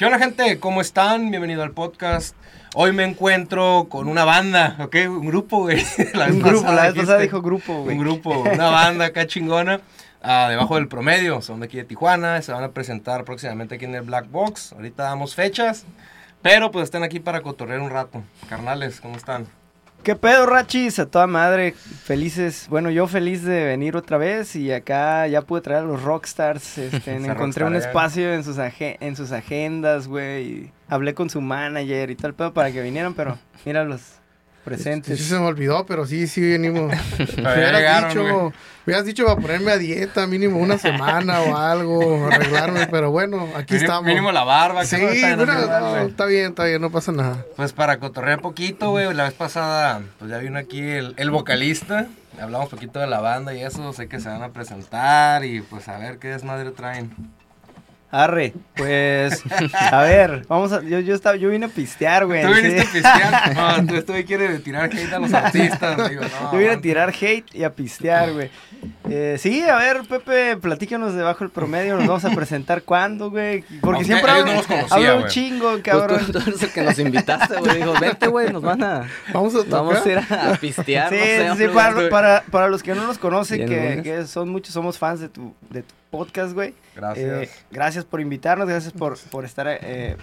¿Qué onda, gente? ¿Cómo están? Bienvenido al podcast. Hoy me encuentro con una banda, ¿ok? Un grupo, güey. un grupo, la vez pasada dijo grupo, güey. Un grupo, una banda acá chingona. Ah, debajo del promedio, son de aquí de Tijuana, se van a presentar próximamente aquí en el Black Box. Ahorita damos fechas, pero pues están aquí para cotorrear un rato. Carnales, ¿cómo están? ¿Qué pedo, Rachis? A toda madre, felices. Bueno, yo feliz de venir otra vez y acá ya pude traer a los rockstars. Este, encontré un espacio en sus, en sus agendas, güey. Hablé con su manager y tal pedo para que vinieran, pero míralos presentes. Sí, se me olvidó, pero sí, sí venimos. me hubieras dicho, hubieras dicho para ponerme a dieta mínimo una semana o algo, arreglarme, pero bueno, aquí estamos. Mínimo la barba. Sí, está bien, está bien, no pasa nada. Pues para cotorrear poquito, güey, la vez pasada, pues ya vino aquí el, el vocalista, hablamos poquito de la banda y eso, sé que se van a presentar y pues a ver qué desmadre traen. Arre, pues, a ver, vamos a, yo, yo, estaba, yo vine a pistear, güey. Tú viniste a pistear, no, tú estoy quiere tirar hate a los artistas, digo, no. Yo vine a tirar hate y a pistear, güey. Eh, sí, a ver, Pepe, platícanos debajo del promedio, nos vamos a presentar cuándo, güey. Porque siempre hablo, no un chingo, cabrón. Pues tú, el que nos invitaste, güey, dijo, vente, güey, nos van a, vamos a, vamos a ir a, pistear, Sí, no sé, sí, para, para, para, los que no nos conocen, que, que, son muchos, somos fans de tu, de tu podcast, güey. Gracias. Eh, gracias por invitarnos, gracias por, por estar, eh,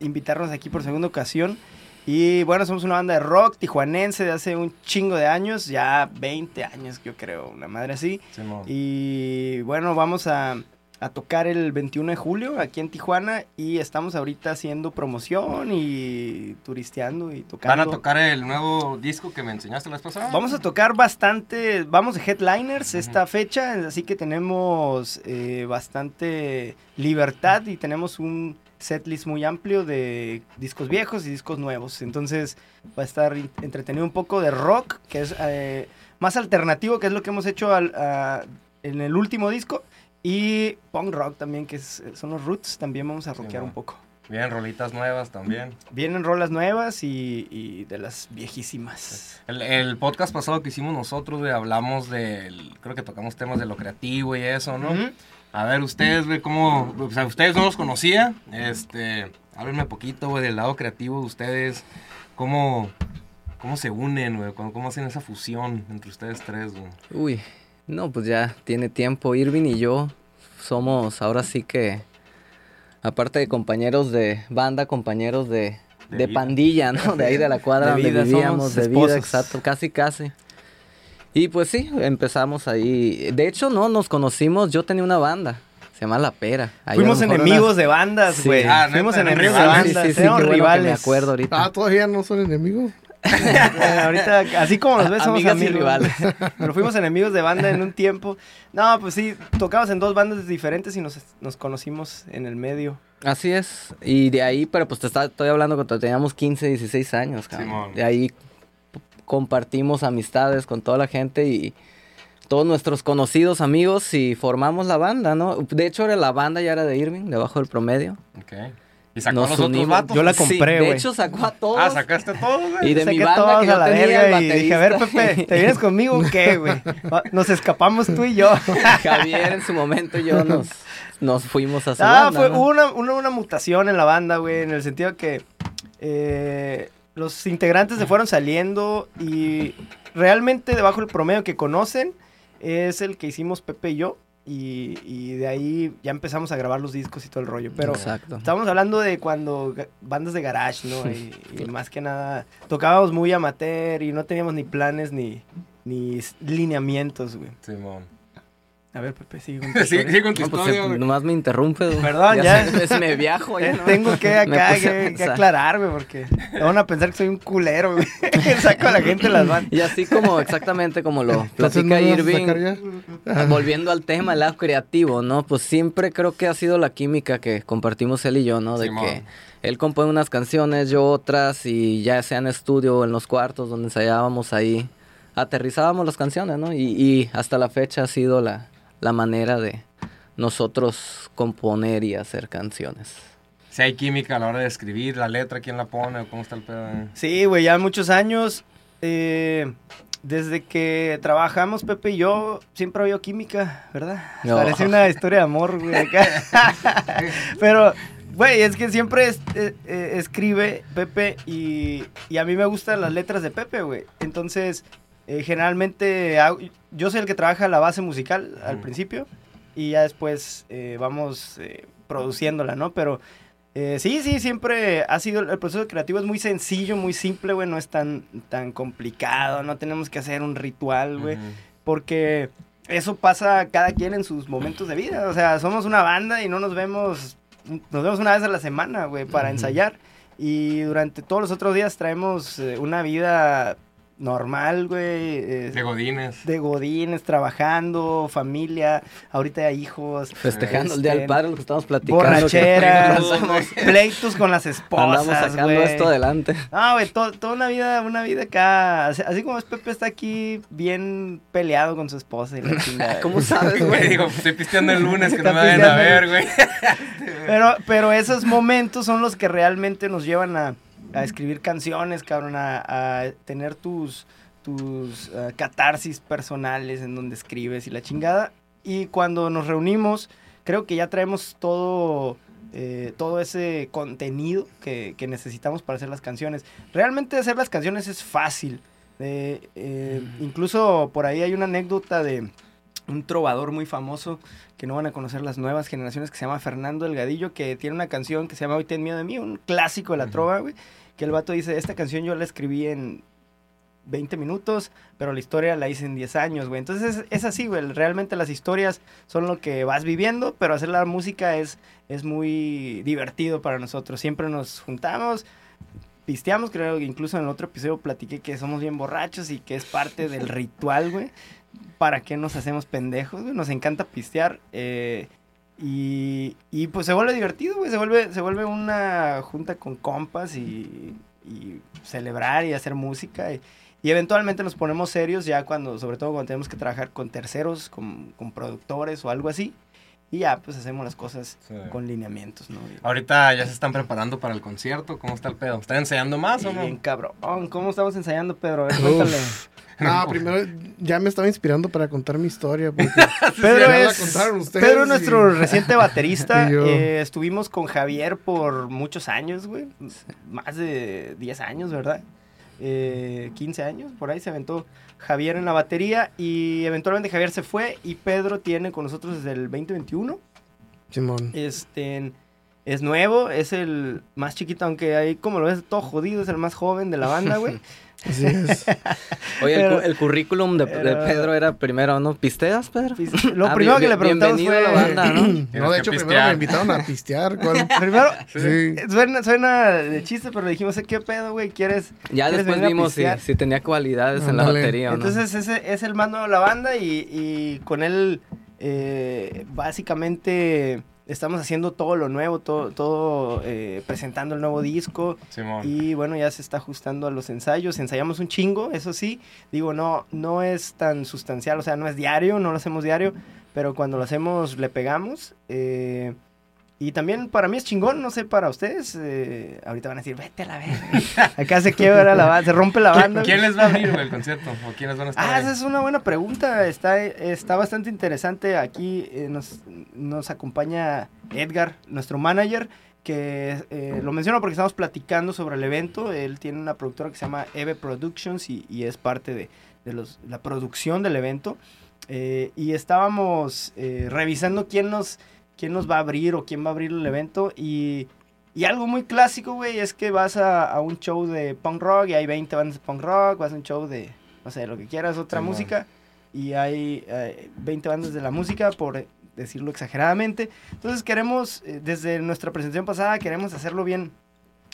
invitarnos aquí por segunda ocasión. Y bueno, somos una banda de rock tijuanense de hace un chingo de años, ya 20 años yo creo, una madre así. y bueno, vamos a, a tocar el 21 de julio aquí en Tijuana y estamos ahorita haciendo promoción y turisteando y tocando. ¿Van a tocar el nuevo disco que me enseñaste la vez pasada? Vamos a tocar bastante, vamos de headliners esta fecha, así que tenemos eh, bastante libertad y tenemos un setlist muy amplio de discos viejos y discos nuevos. Entonces va a estar entretenido un poco de rock, que es eh, más alternativo, que es lo que hemos hecho al, en el último disco. Y punk rock también, que son los roots, también vamos a rockear un poco. Vienen rolitas nuevas también. Vienen rolas nuevas y, de las viejísimas. El, podcast pasado que hicimos nosotros, hablamos del, creo que tocamos temas de lo creativo y eso, ¿no? A ver, ustedes, güey, cómo, o sea, ustedes no los conocía, este, háblenme poquito, güey, del lado creativo de ustedes, cómo, cómo se unen, güey, cómo, cómo hacen esa fusión entre ustedes tres, güey. Uy, no, pues ya tiene tiempo. Irving y yo somos ahora sí que, aparte de compañeros de banda, compañeros de, de, pandilla, ¿no? De ahí de la cuadra de donde vivíamos, de vida, exacto, casi, casi. Y pues sí, empezamos ahí. De hecho, no, nos conocimos, yo tenía una banda. Se llama La Pera. Fuimos enemigos de bandas, güey. Ah, Fuimos enemigos de bandas. Sí, sí, rivales. me acuerdo ahorita. Ah, todavía no son enemigos. ahorita, así como nos ves, somos amigos. rivales. Pero fuimos enemigos de banda en un tiempo. No, pues sí, tocamos en dos bandas diferentes y nos, nos conocimos en el medio. Así es. Y de ahí, pero pues te estoy hablando cuando teníamos 15, 16 años, cabrón. De ahí compartimos amistades con toda la gente y todos nuestros conocidos amigos y formamos la banda, ¿no? De hecho, era la banda ya era de Irving, debajo del promedio. Ok. ¿Y sacó Nos unimos. Yo la compré, güey. de hecho, sacó a todos. Ah, ¿sacaste a todos, güey? Y de mi banda que yo la tenía y dije, a ver, Pepe, ¿te vienes conmigo o qué, güey? Nos escapamos tú y yo. Javier en su momento y yo nos, nos fuimos a su Ah, fue una, una, una, mutación en la banda, güey, en el sentido que eh, los integrantes se fueron saliendo y realmente debajo del promedio que conocen es el que hicimos Pepe y yo. Y, de ahí ya empezamos a grabar los discos y todo el rollo. Pero estamos hablando de cuando bandas de garage, ¿no? Y, más que nada tocábamos muy amateur y no teníamos ni planes ni, ni lineamientos, güey. Simón. A ver, Pepe, sigue con tu sí, con tu pues, historia, Nomás me interrumpe, güey. Perdón, ya. me viajo, ya, Tengo que acá que, que, aclarar, güey, porque van a pensar que soy un culero, güey. Saco a la gente las van. Y así como, exactamente como lo platica Irving, volviendo al tema, el lado creativo, ¿no? Pues siempre creo que ha sido la química que compartimos él y yo, ¿no? De que él compone unas canciones, yo otras, y ya sea en estudio o en los cuartos donde ensayábamos ahí, aterrizábamos las canciones, ¿no? Y, y hasta la fecha ha sido la la manera de nosotros componer y hacer canciones. Si hay química a la hora de escribir, la letra, ¿quién la pone? ¿Cómo está el pedo? Sí, güey, ya muchos años. Eh, desde que trabajamos Pepe y yo, siempre había química, ¿verdad? Parece una historia de amor, güey. Pero Güey, es que siempre eh, eh, escribe Pepe y, y, a mí me gustan las letras de Pepe, güey. Entonces, eh, generalmente yo soy el que trabaja la base musical al principio y ya después vamos produciéndola, ¿no? Pero sí, sí, siempre ha sido, el proceso creativo es muy sencillo, muy simple, güey, no es tan, tan complicado, no tenemos que hacer un ritual, güey, porque eso pasa cada quien en sus momentos de vida, o sea, somos una banda y no nos vemos nos vemos una vez a la semana, güey, para ensayar. Y durante todos los otros días traemos eh, una vida normal, güey. de godines. De godines, trabajando, familia, ahorita hay hijos. Festejando el Día del este, Padre, lo que estamos platicando. Borracheras, pleitos con las esposas, Andamos sacando esto adelante. No, güey, toda una vida, una vida acá, así, como es Pepe está aquí bien peleado con su esposa y la chingada. ¿Cómo sabes, güey? Digo, estoy pisteando el lunes, que no me vayan a ver, güey. pero, pero esos momentos son los que realmente nos llevan a a escribir canciones, cabrón, a, tener tus, tus eh, catarsis personales en donde escribes y la chingada. Y cuando nos reunimos, creo que ya traemos todo, eh, todo ese contenido que, necesitamos para hacer las canciones. Realmente hacer las canciones es fácil. Eh, incluso por ahí hay una anécdota de un trovador muy famoso que no van a conocer las nuevas generaciones que se llama Fernando Delgadillo, que tiene una canción que se llama Hoy ten miedo de mí, un clásico de la trova, güey que el vato dice, esta canción yo la escribí en 20 minutos, pero la historia la hice en 10 años, güey. Entonces es, así, güey. Realmente las historias son lo que vas viviendo, pero hacer la música es, es muy divertido para nosotros. Siempre nos juntamos, pisteamos, creo que incluso en el otro episodio platiqué que somos bien borrachos y que es parte del ritual, güey. ¿Para qué nos hacemos pendejos, güey? Nos encanta pistear. Eh, y, y pues se vuelve divertido, güey. Se vuelve, se vuelve una junta con compas y, y celebrar y hacer música. Y, y, eventualmente nos ponemos serios ya cuando, sobre todo cuando tenemos que trabajar con terceros, con, con productores o algo así. Y ya, pues hacemos las cosas con lineamientos, ¿no? Ahorita ya se están preparando para el concierto. ¿Cómo está el pedo? ¿Están ensayando más o no? Bien, cabrón. ¿Cómo estamos ensayando, Pedro? A ver, cuéntale. No, primero ya me estaba inspirando para contar mi historia. Pedro es, Pedro nuestro reciente baterista. Eh, estuvimos con Javier por muchos años, güey. Más de 10 años, ¿verdad? Eh, 15 años, por ahí se aventó Javier en la batería y eventualmente Javier se fue y Pedro tiene con nosotros desde el 2021. Simón. Este, es nuevo, es el más chiquito, aunque ahí como lo ves todo jodido, es el más joven de la banda, güey. Así es. Oye, el, currículum de, Pedro era primero, ¿no? ¿Pisteas, Pedro? Lo ah, primero que le preguntamos fue... a la banda, ¿no? no, de hecho, primero me invitaron a pistear. primero, sí. suena, de chiste, pero le dijimos, ¿qué pedo, güey? ¿Quieres Ya después vimos si, tenía cualidades en la batería o no. Entonces, ese es el mando de la banda y, y con él, eh, básicamente estamos haciendo todo lo nuevo, todo, todo eh, presentando el nuevo disco. Y bueno, ya se está ajustando a los ensayos. Ensayamos un chingo, eso sí. Digo, no, no es tan sustancial, o sea, no es diario, no lo hacemos diario, pero cuando lo hacemos le pegamos. Eh, y también para mí es chingón, no sé, para ustedes. Eh, ahorita van a decir, vete a la verga. Acá se quiebra la banda, se rompe la banda. ¿Quién les va a abrir el concierto? ¿O quiénes van a estar? Ah, esa es una buena pregunta. Está, está bastante interesante. Aquí eh, nos, nos acompaña Edgar, nuestro manager, que eh, lo menciono porque estamos platicando sobre el evento. Él tiene una productora que se llama Eve Productions y, y es parte de, de los, la producción del evento. y estábamos revisando quién nos quién nos va a abrir o quién va a abrir el evento. Y, y algo muy clásico, güey, es que vas a, a, un show de punk rock y hay 20 bandas de punk rock, vas a un show de, no sé, lo que quieras, otra música. Y hay 20 eh, bandas de la música, por decirlo exageradamente. Entonces queremos, eh, desde nuestra presentación pasada, queremos hacerlo bien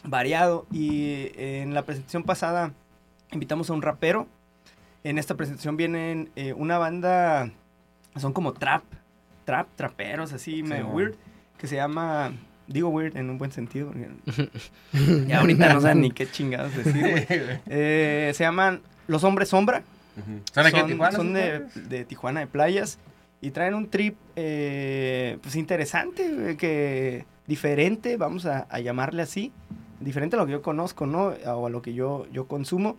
variado. Y en la presentación pasada invitamos a un rapero. En esta presentación vienen eh, una banda, son como trap, trap, traperos, así, medio weird, que se llama... Digo weird en un buen sentido, porque y ahorita no saben ni qué chingados decir, eh, se llaman Los Hombres Sombra. ¿Son, de Tijuana? Son de, Tijuana, de playas. Y traen un trip, eh, pues interesante, que diferente, vamos a, llamarle así. Diferente a lo que yo conozco, ¿no? O a lo que yo, yo consumo.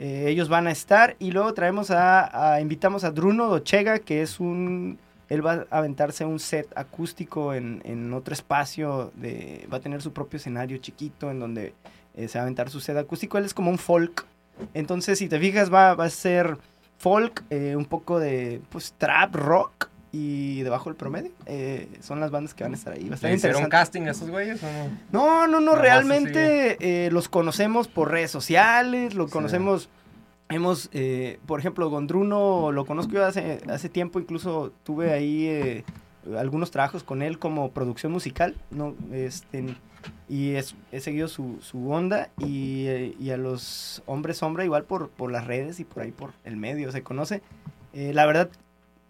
Eh, ellos van a estar y luego traemos a, a, invitamos a Bruno Dochega, que es un él va a aventarse un set acústico en, en otro espacio, de, va a tener su propio escenario chiquito en donde eh, se va a aventar su set acústico. Él es como un folk. Entonces, si te fijas, va, va a ser folk, eh, un poco de pues, trap, rock y debajo del promedio. Eh, son las bandas que van a estar ahí. Va a estar ¿Hicieron casting a esos güeyes o no? No, no, no, realmente eh, los conocemos por redes sociales, lo conocemos... Hemos, eh, por ejemplo, Gondruno lo conozco yo hace, hace tiempo, incluso tuve ahí algunos trabajos con él como producción musical, ¿no? Este, y he seguido su, su onda y, y, a los hombres sombra igual por, por las redes y por ahí por el medio se conoce. la verdad,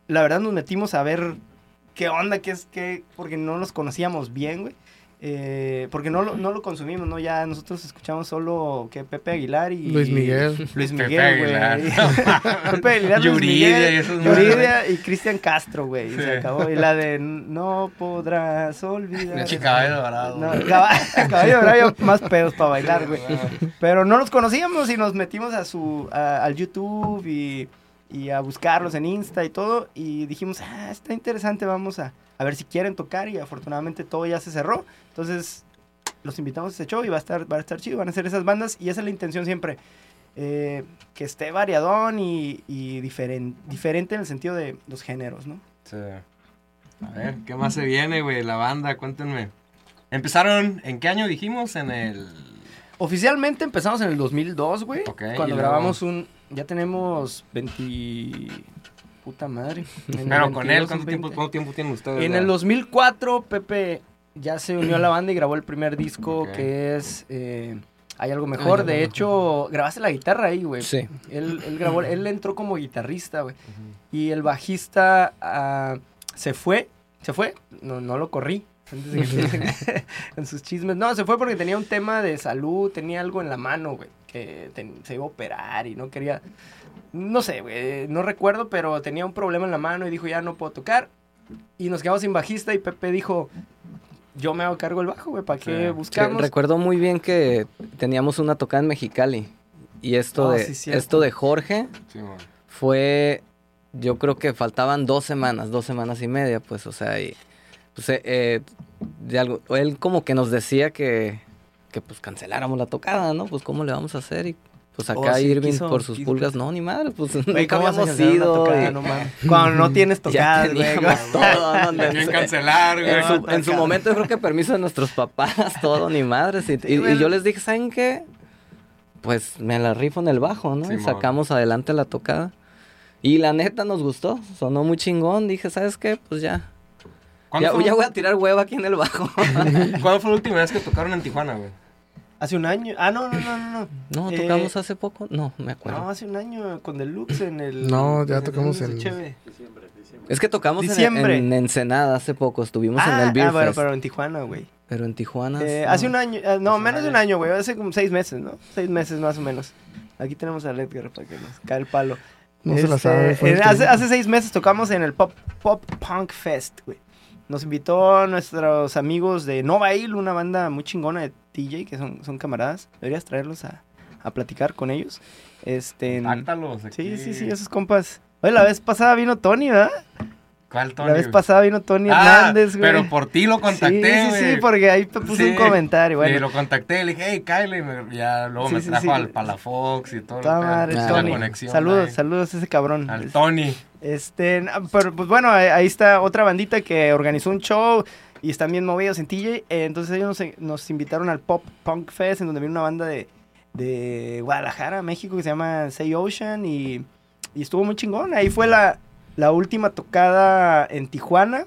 la verdad nos metimos a ver qué onda, qué es, qué, porque no los conocíamos bien, güey. Eh, porque no lo, no lo consumimos, ¿no? Ya nosotros escuchamos solo que Pepe Aguilar y... Luis Miguel. Luis Miguel, güey. Pepe Aguilar, Luis Miguel, Yuridia y Cristian Castro, güey. Se acabó. Y la de No podrás olvidar... Caballo Dorado. No, caballo Dorado más pedos para bailar, güey. Pero no los conocíamos y nos metimos a su... al YouTube y y a buscarlos en Insta y todo. Y dijimos, ah, está interesante, vamos a, a ver si quieren tocar. Y afortunadamente todo ya se cerró. Entonces los invitamos a ese show y va a estar, va a estar chido, van a ser esas bandas. Y esa es la intención siempre. Eh, que esté variadón y, y diferente en el sentido de los géneros, ¿no? Sí. A ver, ¿qué más se viene, güey? La banda, cuéntenme. Empezaron, ¿en qué año dijimos? En el... Oficialmente empezamos en el 2002, güey. cuando grabamos un, ya tenemos 20... Puta madre. Pero con él, ¿cuánto tiempo, ¿cuánto tiempo tienen ustedes? En el 2004, Pepe ya se unió a la banda y grabó el primer disco que es... Eh, hay algo mejor. de hecho, grabaste la guitarra ahí, güey. Sí. Él, él, grabó, él entró como guitarrista, güey. Y el bajista uh, se fue. ¿Se fue? No, no lo corrí. en sus chismes. No, se fue porque tenía un tema de salud, tenía algo en la mano, güey se iba a operar y no quería, no sé, güey, no recuerdo, pero tenía un problema en la mano y dijo, ya no puedo tocar. Y nos quedamos sin bajista y Pepe dijo, yo me hago cargo el bajo, güey, ¿para qué buscamos? recuerdo muy bien que teníamos una tocada en Mexicali. Y esto, ah, de, esto de Jorge fue, yo creo que faltaban dos semanas, dos semanas y media, pues, o sea, y, pues, eh, eh, de algo, él como que nos decía que, que pues canceláramos la tocada, ¿no? Pues cómo le vamos a hacer y pues acá oh, Irving por sus pulgas, no, ni madre, pues nunca habíamos ido. Cuando no tienes tocada, güey. todo, ¿no? cancelar, güey. En su, momento yo creo que permiso de nuestros papás, todo, ni madres. Y, y, yo les dije, ¿saben qué? Pues me la rifo en el bajo, ¿no? y sacamos adelante la tocada. Y la neta nos gustó, sonó muy chingón. Dije, ¿sabes qué? Pues ya. Ya, ya, voy a tirar huevo aquí en el bajo. ¿Cuándo fue la última vez que tocaron en Tijuana, güey? Hace un año. Ah, no, no, no, no. No, eh, tocamos hace poco. No, me acuerdo. No, hace un año con Deluxe en el. No, ya tocamos en. Diciembre, Es que tocamos En, en, Ensenada hace poco. Estuvimos en el Beer Ah, bueno, pero en Tijuana, güey. Pero en Tijuana. Eh, hace un año. Eh, no, menos de un año, güey. Hace como seis meses, ¿no? Seis meses más o menos. Aquí tenemos a Edgar para que nos cae el palo. No se la sabe. Este, hace, hace seis meses tocamos en el Pop, Pop Punk Fest, güey. Nos invitó nuestros amigos de Nova Il, una banda muy chingona de DJ, que son, son camaradas. Deberías traerlos a, a platicar con ellos. Este, Sí, sí, sí, esos compas. Oye, la vez pasada vino Tony, ¿verdad? ¿Cuál Tony? La vez pasada vino Tony ah, Hernández, güey. Pero por ti lo contacté, Sí, sí, sí, porque ahí te puse un comentario, güey. Y lo contacté, le dije, hey, Kyle, y ya luego me trajo al Palafox y todo. Madre, Tony. Conexión, saludos, saludos a ese cabrón. Al Tony. Este, pero pues bueno, ahí está otra bandita que organizó un show y están bien movidos en TJ. Entonces ellos nos, invitaron al Pop Punk Fest, en donde vino una banda de, de Guadalajara, México, que se llama Say Ocean y, y estuvo muy chingón. Ahí fue la, la última tocada en Tijuana.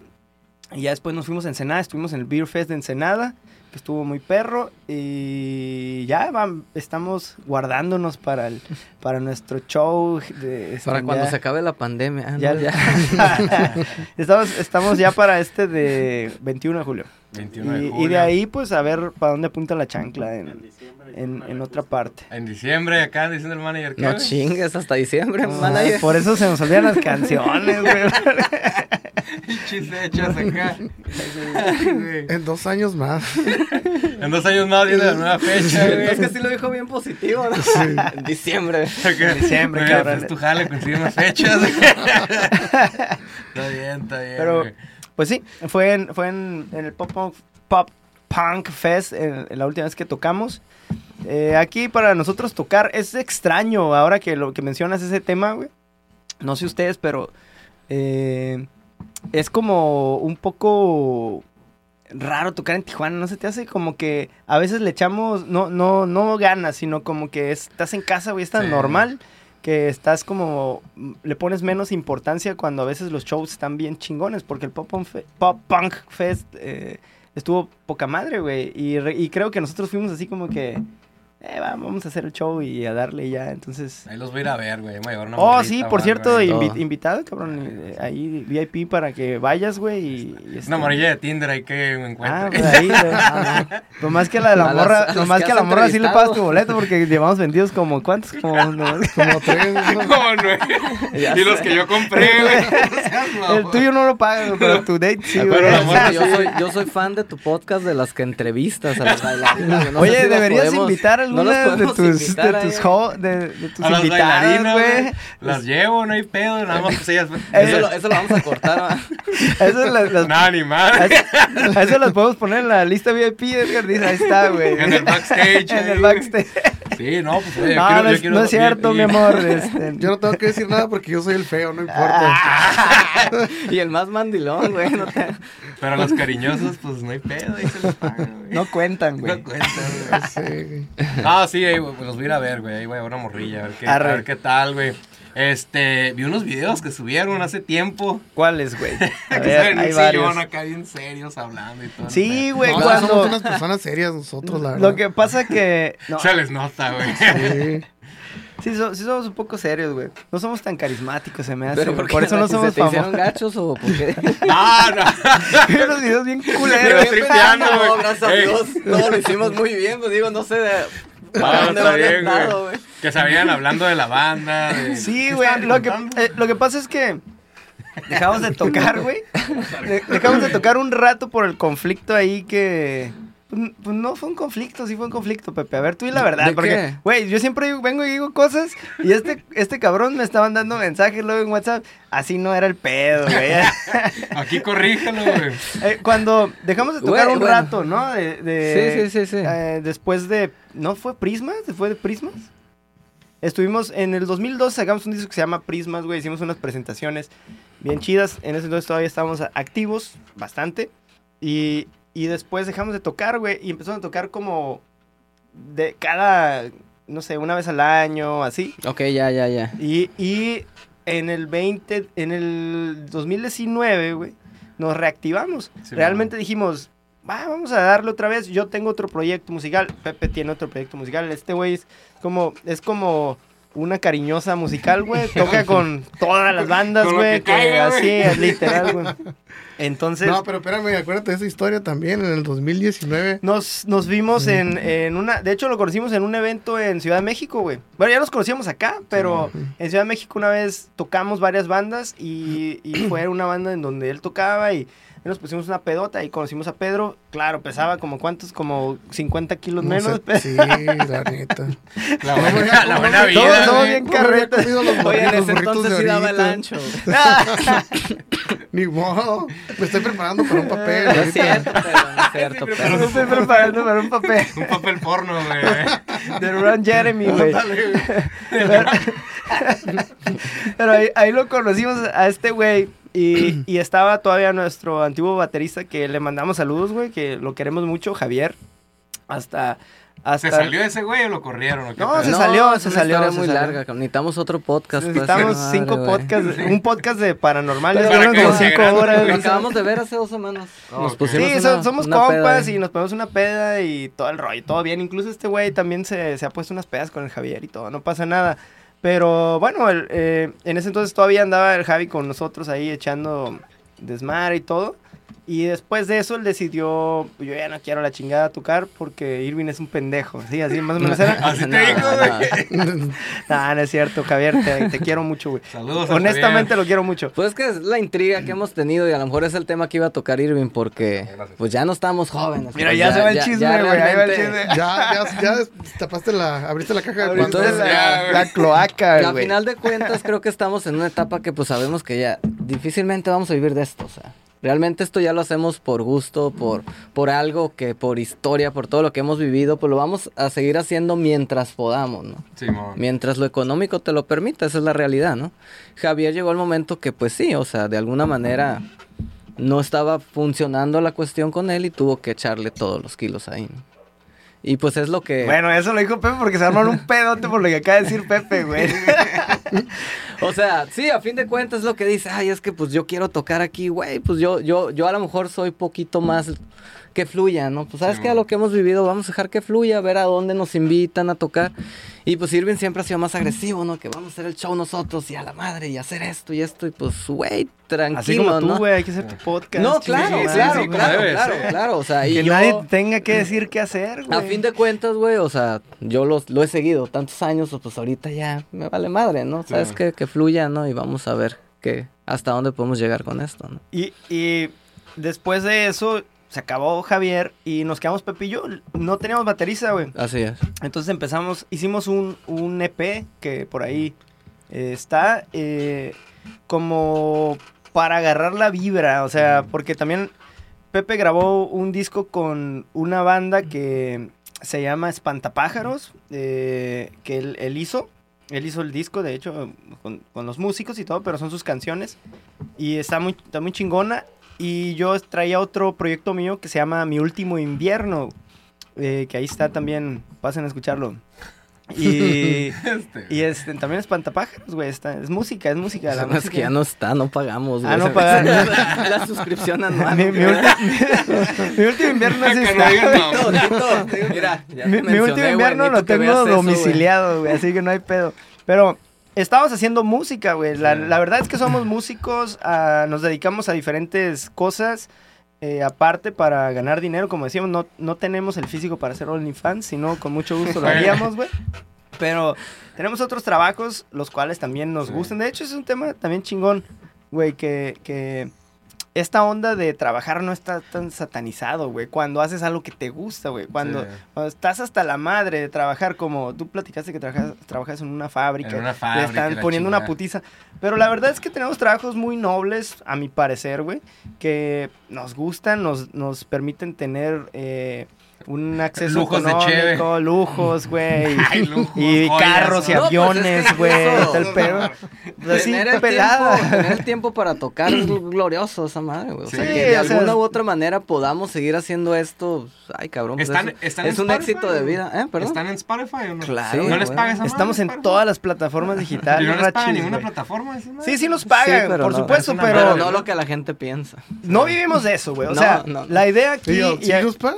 Y ya después nos fuimos a Ensenada, estuvimos en el Beer Fest de Ensenada que estuvo muy perro y ya estamos guardándonos para el para nuestro show de, este, para cuando se acabe la pandemia ah, ya, estamos estamos ya para este de 21 de julio 21 de y, julio. y de ahí pues a ver para dónde apunta la chancla en, en, en, otra parte. En diciembre, acá diciendo el manager. No chingues, hasta diciembre, manager. Por eso se nos olvidan las canciones, güey. hechas acá. en dos años más. en dos años más viene la nueva fecha, güey. Es que sí lo dijo bien positivo, ¿no? En diciembre. En diciembre, cabrón. Pues tu jale más fechas. Está bien, está bien. Pero, pues sí, fue en, fue en, el Pop Punk, Pop Punk Fest en, la última vez que tocamos. Eh, aquí para nosotros tocar es extraño ahora que lo que mencionas ese tema, güey. No sé ustedes, pero eh, es como un poco raro tocar en Tijuana, no se te hace como que a veces le echamos, no, no, no ganas, sino como que estás en casa, güey, es tan normal que estás como, le pones menos importancia cuando a veces los shows están bien chingones, porque el Pop, Pop Punk Fest eh, estuvo poca madre, güey, y, y creo que nosotros fuimos así como que eh, vamos a hacer el show y a darle ya, entonces... Ahí los voy a ir a ver, güey, Oh, sí, por cierto, invitado, cabrón, eh, ahí VIP para que vayas, güey, y... Este... Una amarilla de Tinder ahí que me encuentre. Ah, pues ahí, no, más que la de la morra, nomás que a la morra sí le pagas tu boleto porque llevamos vendidos como, ¿cuántos? Como, como tres, Como nueve. y los que yo compré, güey. el tuyo no lo pagas, pero tu date sí, güey. yo, soy, yo soy fan de tu podcast de las que entrevistas a las bailarinas. Oye, deberías invitar a alguna de tus, de tus, de, de tus invitadas, güey. Las llevo, no hay pedo, nada más pues ellas. Eso, lo, eso lo vamos a cortar, Eso las, las, Nada, ni más. Eso, eso las podemos poner en la lista VIP, Edgar. Dice, ahí está, güey. En el backstage. en el backstage. Sí, no, pues oye, no, quiero, no, yo es, quiero, no es cierto, mi amor. Este... Yo no tengo que decir nada porque yo soy el feo, no importa. y el más mandilón, güey. No te... Pero los cariñosos, pues no hay pedo, ahí se los pagan, güey. No cuentan, güey. No cuentan, güey. Sí. Ah, sí, ahí, pues los voy a ir a ver, güey. Ahí voy a ver una morrilla, a ver qué, a ver qué tal, güey. Este, vi unos videos que subieron hace tiempo. ¿Cuáles, güey? A ver, hay varios. acá bien serios hablando y todo. Sí, güey, no, cuando... somos unas personas serias nosotros, la verdad. Lo que pasa que... No. Se les nota, güey. Sí. Sí, sí, somos un poco serios, güey. No somos tan carismáticos, se me hace. Por, por, eso no somos ¿Se te hicieron gachos o por qué? no, no. Unos videos bien culeros. Tripeando, güey. No, gracias a Dios. No, lo hicimos muy bien, pues digo, no sé de... ¿Para dónde está bien, güey. Que sabían hablando de la banda. De... Sí, güey. Lo que, eh, lo que pasa es que dejamos de tocar, güey. Dejamos de tocar un rato por el conflicto ahí que pues, pues, no fue un conflicto, sí fue un conflicto, Pepe. A ver, tú y la verdad. porque, güey, yo siempre vengo y digo cosas y este, este cabrón me estaba dando mensajes luego en WhatsApp. Así no era el pedo, güey. Aquí corrígelo, güey. Eh, cuando dejamos de tocar un rato, ¿no? De, sí, sí, sí, sí. Eh, después de. ¿No fue Prismas? ¿Después de Prismas? Estuvimos en el 2002, sacamos un disco que se llama Prismas, güey. Hicimos unas presentaciones bien chidas. En ese entonces todavía estábamos activos, bastante. Y, y después dejamos de tocar, güey, y empezamos a tocar como de cada, no sé, una vez al año, así. Ok, ya, ya, ya. Y, y en el 20, en el 2019, güey, nos reactivamos. Realmente dijimos, vamos a darle otra vez. Yo tengo otro proyecto musical, Pepe tiene otro proyecto musical. Este güey es como, es como una cariñosa musical, güey. Toca con todas las bandas, güey. Que, así, es literal, güey. Entonces. No, pero espérame, acuérdate de esa historia también en el 2019. Nos, nos vimos en, en, una. De hecho, lo conocimos en un evento en Ciudad de México, güey. Bueno, ya nos conocíamos acá, pero en Ciudad de México una vez tocamos varias bandas y, y fue una banda en donde él tocaba y nos pusimos una pedota y conocimos a Pedro. Claro, pesaba como cuántos, como 50 kilos menos. sí, la neta. La buena, la buena vida. Todo, bien carreta. Oye, en ese entonces sí daba el ancho. Ni modo. Me estoy preparando para un papel. No es cierto, pero no es cierto. Pero me estoy preparando para un papel. un papel porno, güey. De Ron Jeremy, güey. pero ahí, ahí lo conocimos a este güey y, estaba todavía nuestro antiguo baterista que le mandamos saludos, güey, que lo queremos mucho, Javier. Hasta... Hasta... ¿Se salió ese güey o lo corrieron? no, se salió, se salió. Es muy larga. Necesitamos otro podcast. Pues, Necesitamos cinco podcasts. Un podcast de paranormal. como cinco horas. Lo acabamos de ver hace dos semanas. nos pusimos sí, somos compas y nos ponemos una peda y todo el rollo, todo bien. Incluso este güey también se, se ha puesto unas pedas con el Javier y todo. No pasa nada. Pero bueno, eh, en ese entonces todavía andaba el Javi con nosotros ahí echando desmar y todo. Y después de eso él decidió, yo ya no quiero la chingada tocar porque Irving es un pendejo. Sí, así más o menos era. así te güey. No, no es cierto, Javier, te, quiero mucho, güey. Saludos. Honestamente lo quiero mucho. Pues es que es la intriga que hemos tenido y a lo mejor es el tema que iba a tocar Irving porque pues ya no estamos jóvenes. Mira, pues ya, se va el chisme, güey. Ya, el chisme. ya, ya, ya tapaste la, abriste la caja de Entonces, la, la, cloaca, güey. A final de cuentas creo que estamos en una etapa que pues sabemos que ya difícilmente vamos a vivir de esto, o sea. Realmente esto ya lo hacemos por gusto, por, por algo que por historia, por todo lo que hemos vivido, pues lo vamos a seguir haciendo mientras podamos, ¿no? mientras lo económico te lo permita, esa es la realidad, ¿no? Javier llegó al momento que pues sí, o sea, de alguna manera no estaba funcionando la cuestión con él y tuvo que echarle todos los kilos ahí, ¿no? Y pues es lo que. Bueno, eso lo dijo Pepe porque se armó un pedote por lo que acaba de decir Pepe, güey. o sea, sí, a fin de cuentas es lo que dice, ay, es que pues yo quiero tocar aquí, güey. Pues yo, yo, yo a lo mejor soy poquito más que fluya, ¿no? Pues sabes que a lo que hemos vivido vamos a dejar que fluya, a ver a dónde nos invitan a tocar. Y pues Irving siempre ha sido más agresivo, ¿no? Que vamos a hacer el show nosotros y a la madre y hacer esto y esto. Y pues, güey, tranquilo, Así como tú, güey, hay que hacer tu podcast. No, claro, claro, claro, claro, claro, O sea, y que nadie tenga que decir qué hacer, güey. A fin de cuentas, güey, o sea, yo los, lo he seguido tantos años, pues ahorita ya me vale madre, ¿no? Sabes que, que fluya, ¿no? Y vamos a ver que, hasta dónde podemos llegar con esto, ¿no? Y, y después de eso, se acabó Javier y nos quedamos yo. No teníamos baterista, güey. Así es. Entonces empezamos, hicimos un, un EP que por ahí eh, está eh, como para agarrar la vibra, o sea, porque también Pepe grabó un disco con una banda que se llama Espantapájaros, eh, que él, hizo. Él hizo el disco, de hecho, con, los músicos y todo, pero son sus canciones. Y está muy, está muy chingona. Y yo traía otro proyecto mío que se llama Mi Último Invierno, eh, que ahí está también, pasen a escucharlo. Y, este. y este, también espantapájaros, güey. Es música, es música. La música. es que ya no está, no pagamos, güey. Ah, no pagamos. la, suscripción anual. Mi, mi, mi, último invierno sí está. Mira, mi, último invierno lo tengo domiciliado, güey. Así que no hay pedo. Pero Estamos haciendo música, güey. La, verdad es que somos músicos, ah, nos dedicamos a diferentes cosas. Eh, aparte para ganar dinero, como decíamos, no, no tenemos el físico para hacer OnlyFans, sino con mucho gusto lo haríamos, güey. Pero tenemos otros trabajos, los cuales también nos gustan. De hecho, es un tema también chingón, güey, que, que esta onda de trabajar no está tan satanizado, güey. Cuando haces algo que te gusta, güey. Cuando, estás hasta la madre de trabajar como tú platicaste que trabajas, trabajas en una fábrica. En una fábrica. Le están poniendo una putiza. Pero la verdad es que tenemos trabajos muy nobles, a mi parecer, güey. Que nos gustan, nos, nos permiten tener... Eh, un acceso lujos económico, de lujos, güey. y carros y pues aviones, güey. el perro. Pues así, tener, el pelada. Tiempo, tener el tiempo para tocar es glorioso esa madre, güey. O sea, que de alguna u otra manera podamos seguir haciendo esto. Ay, cabrón. Pues ¿Están, es, es un éxito de vida. ¿Eh? ¿Perdón? ¿Están en Spotify o no? Claro. ¿No les pagan esa Estamos en todas las plataformas digitales. ¿Y no les pagan ninguna plataforma? Sí, sí nos pagan, por supuesto, pero... Pero no lo que la gente piensa. No vivimos de eso, güey. O sea, la idea aquí... ¿Sí nos pagan?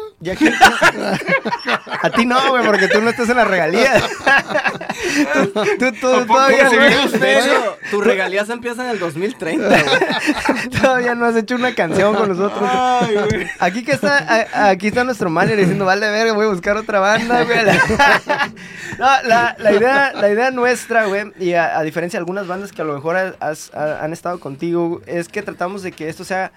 A ti no, güey, porque tú no estás en las regalías. tú, tú, tú todavía no tus regalías empiezan en el 2030, güey. todavía no has hecho una canción con nosotros. Ay, güey. Aquí que está, aquí está nuestro manager diciendo, vale verga, voy a buscar otra banda, güey. no, la, la, idea, la idea nuestra, güey, y a, diferencia de algunas bandas que a lo mejor han estado contigo, es que tratamos de que esto sea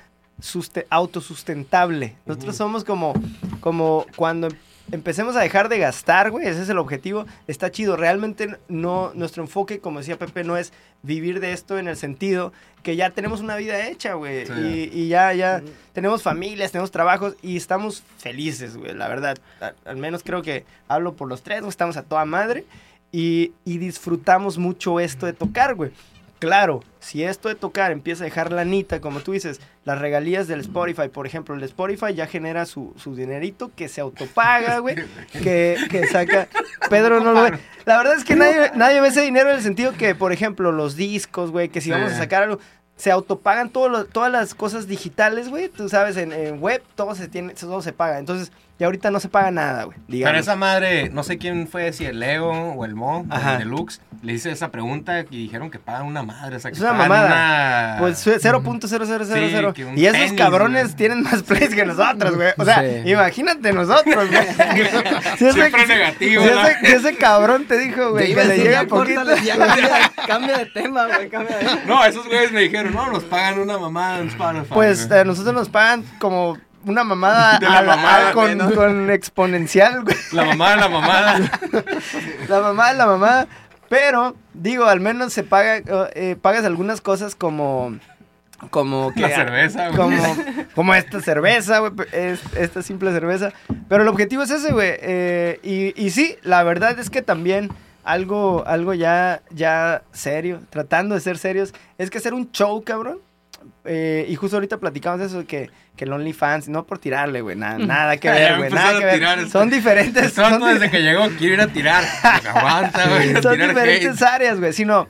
autosustentable. Nosotros somos como, como cuando empecemos a dejar de gastar, güey, ese es el objetivo, está chido. Realmente no, nuestro enfoque, como decía Pepe, no es vivir de esto en el sentido que ya tenemos una vida hecha, güey, y, ya, ya tenemos familias, tenemos trabajos y estamos felices, güey, la verdad. Al, menos creo que hablo por los tres, estamos a toda madre y, y disfrutamos mucho esto de tocar, güey. Claro, si esto de tocar empieza a dejar la nita, como tú dices, las regalías del Spotify, por ejemplo, el Spotify ya genera su, su dinerito que se autopaga, güey, que, que, saca... Pedro no lo ve. La verdad es que nadie, nadie ve ese dinero en el sentido que, por ejemplo, los discos, güey, que si vamos a sacar algo, se autopagan todo todas las cosas digitales, güey, tú sabes, en, web todo se, tiene, todo se paga. Entonces, y ahorita no se paga nada, güey. Pero esa madre, no sé quién fue, si el Leo o el Mo, el Deluxe, le hice esa pregunta y dijeron que pagan una madre. O sea, que es una mamada. Pues 0.0000. y esos cabrones tienen más plays que nosotros, güey. O sea, imagínate nosotros, güey. si ese, Siempre negativo. Si ese, cabrón te dijo, güey, que le llega poquito. cambia, de tema, güey, cambia de tema. No, esos güeyes me dijeron, no, nos pagan una mamada en Spotify. Pues a nosotros nos pagan como una mamada, la mamada con, con, exponencial, güey. La mamada, la mamada. la mamada, la mamada. Pero, digo, al menos se paga, eh, pagas algunas cosas como como que... La cerveza, güey. Como, como esta cerveza, güey, esta simple cerveza. Pero el objetivo es ese, güey. Eh, y, y sí, la verdad es que también algo, algo ya, ya serio, tratando de ser serios, es que hacer un show, cabrón. Eh, y justo ahorita platicamos de eso, que, que el OnlyFans, no por tirarle, güey, nada, nada que ver, güey, nada que ver. Son diferentes. Son desde que llegó, quiero ir a tirar. Aguanta, güey. Son diferentes áreas, güey. Sino,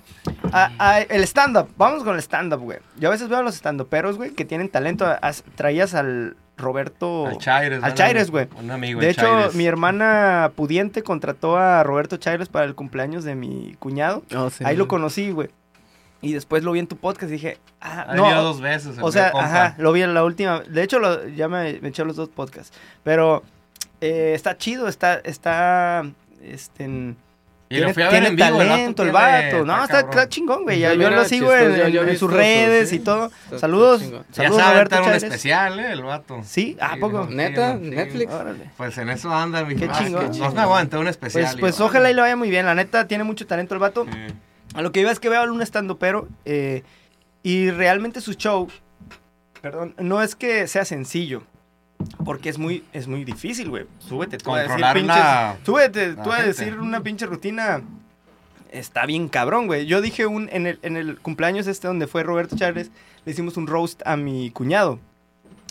el stand-up, vamos con el stand-up, güey. Yo a veces veo a los stand-uperos, güey, que tienen talento. traías al Roberto. Al Chaires. Al Chaires, güey. Un amigo. De hecho, mi hermana pudiente contrató a Roberto Chaires para el cumpleaños de mi cuñado. Oh, Ahí lo conocí, güey. Y después lo vi en tu podcast y dije, ah, no. dos veces. O sea, ajá, lo vi en la última. De hecho, ya me, eché los dos podcasts. Pero eh, está chido, está, está, este, y tiene, tiene talento el vato. no, está, chingón, güey. Yo, lo sigo en, sus redes y todo. Saludos. Saludos, ya Roberto un especial, ¿eh? El vato. Sí, ¿a poco? ¿Neta? ¿Netflix? Pues en eso anda, mi Qué chingón. No me aguanta un especial. Pues, pues ojalá y lo vaya muy bien. La neta, tiene mucho talento el vato. A lo que iba es que veo a un estando pero eh, y realmente su show, perdón, no es que sea sencillo. Porque es muy, es muy difícil, güey. Súbete tú a decir pinches. Súbete tú a decir una pinche rutina. Está bien cabrón, güey. Yo dije un, en, el, en el cumpleaños este donde fue Roberto Charles, le hicimos un roast a mi cuñado.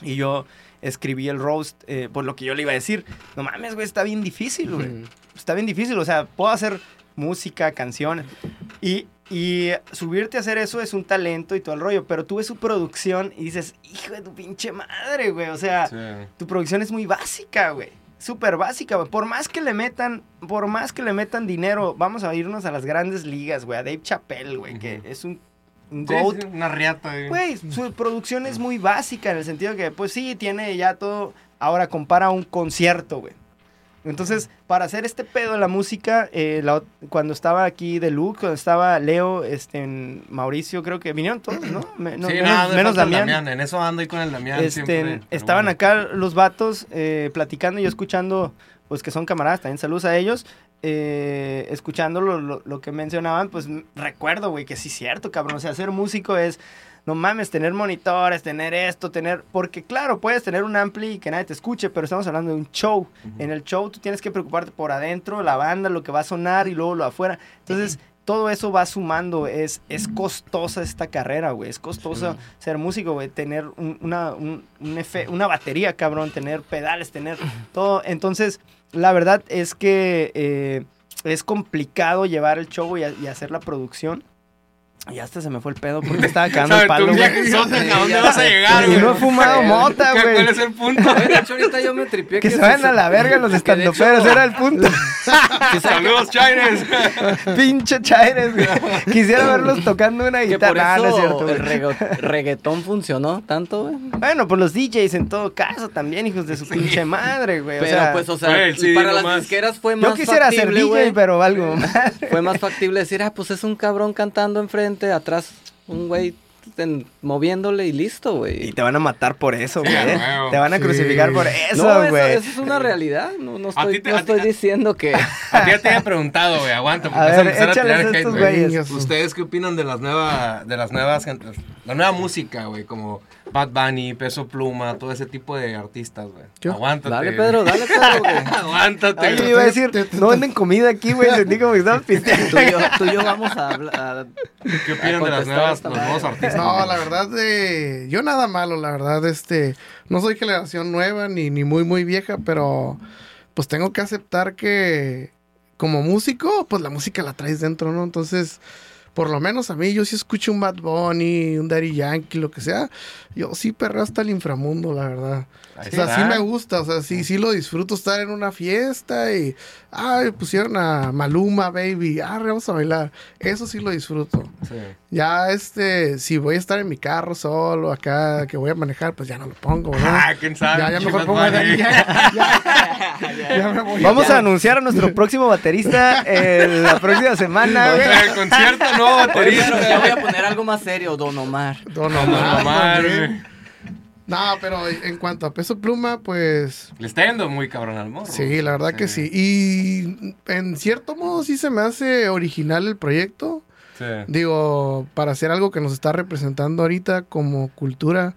Y yo escribí el roast eh, por lo que yo le iba a decir. No mames, güey, está bien difícil, güey. Está bien difícil. O sea, puedo hacer música, canciones. Y, y subirte a hacer eso es un talento y todo el rollo, pero tú ves su producción y dices, hijo de tu pinche madre, güey. O sea, tu producción es muy básica, güey. Súper básica, güey. Por más que le metan, por más que le metan dinero, vamos a irnos a las grandes ligas, güey. A Dave Chappelle, güey, que es un goat. una riata. Güey, su producción es muy básica en el sentido que, pues sí, tiene ya todo. Ahora compara un concierto, güey. Entonces, para hacer este pedo de la música, eh, cuando estaba aquí de Luke, cuando estaba Leo, este, Mauricio, creo que vinieron todos, ¿no? sí, menos, Damián. En eso ando y con el Damián. Este, estaban acá los vatos eh, platicando y yo escuchando, pues que son camaradas, también saludos a ellos. Eh, escuchando lo, lo, que mencionaban, pues recuerdo, güey, que sí es cierto, cabrón. O sea, ser músico es no mames, tener monitores, tener esto, tener... Porque claro, puedes tener un ampli y que nadie te escuche, pero estamos hablando de un show. En el show tú tienes que preocuparte por adentro, la banda, lo que va a sonar y luego lo afuera. Entonces... todo eso va sumando. Es, es costosa esta carrera, güey. Es costoso ser músico, güey. Tener una, un, una batería, cabrón. Tener pedales, tener todo. Entonces, la verdad es que eh, es complicado llevar el show y hacer la producción. Y hasta se me fue el pedo porque estaba cagando el palo, güey. ¿A dónde vas a llegar, güey? Y no he fumado mota, güey. ¿Cuál es el punto? De hecho, ahorita yo me tripié que... se vayan a la verga los estandoperos, era el punto. Saludos, Chaires. Pinche Chaires, güey. Quisiera verlos tocando una guitarra. Que por eso el reggaetón funcionó tanto, güey. Bueno, pues los DJs en todo caso también, hijos de su pinche madre, güey. Pero pues, o sea, para las disqueras fue más Yo quisiera ser DJ, pero algo más. Fue más factible decir, ah, pues es un cabrón cantando enfrente atrás un güey moviéndole y listo, güey. Y te van a matar por eso, güey. te van a crucificar por eso, güey. eso, es una realidad. No, no estoy, no estoy diciendo que. A ti ya te había preguntado, güey. Aguanta. a ver, échales estos güeyes. ¿Ustedes qué opinan de las nuevas, de las nuevas, la nueva música, güey? Como Bad Bunny, Peso Pluma, todo ese tipo de artistas, güey. Aguántate. Dale, Pedro, dale, Pedro, güey. Aguántate. Ay, iba a decir, no venden comida aquí, güey. Sentí como que estamos pisteando. Tú y yo, tú y yo vamos a hablar. ¿Qué opinan de las nuevas, los nuevos artistas? No, la verdad, de, yo nada malo, la verdad, este, no soy generación nueva ni, ni muy, muy vieja, pero pues tengo que aceptar que como músico, pues la música la traes dentro, ¿no? Entonces por lo menos a mí, yo sí escucho un Bad Bunny, un Daddy Yankee, lo que sea, yo sí perreo hasta el inframundo, la verdad. o sea, sí me gusta, o sea, sí, sí lo disfruto estar en una fiesta y, ay, pusieron a Maluma, baby, ah, vamos a bailar. Eso sí lo disfruto. Ya, este, si voy a estar en mi carro solo, acá, que voy a manejar, pues ya no lo pongo, Ah, quién sabe. Ya, ya mejor pongo a Daddy Vamos a anunciar a nuestro próximo baterista la próxima semana. El concierto no, baterista. Ya voy a poner algo más serio, Don Omar. Don Omar. No, pero en cuanto a peso pluma, pues. Le está yendo muy cabrón al modo. Sí, la verdad que sí. Y en cierto modo sí se me hace original el proyecto. Sí. Digo, para hacer algo que nos está representando ahorita como cultura.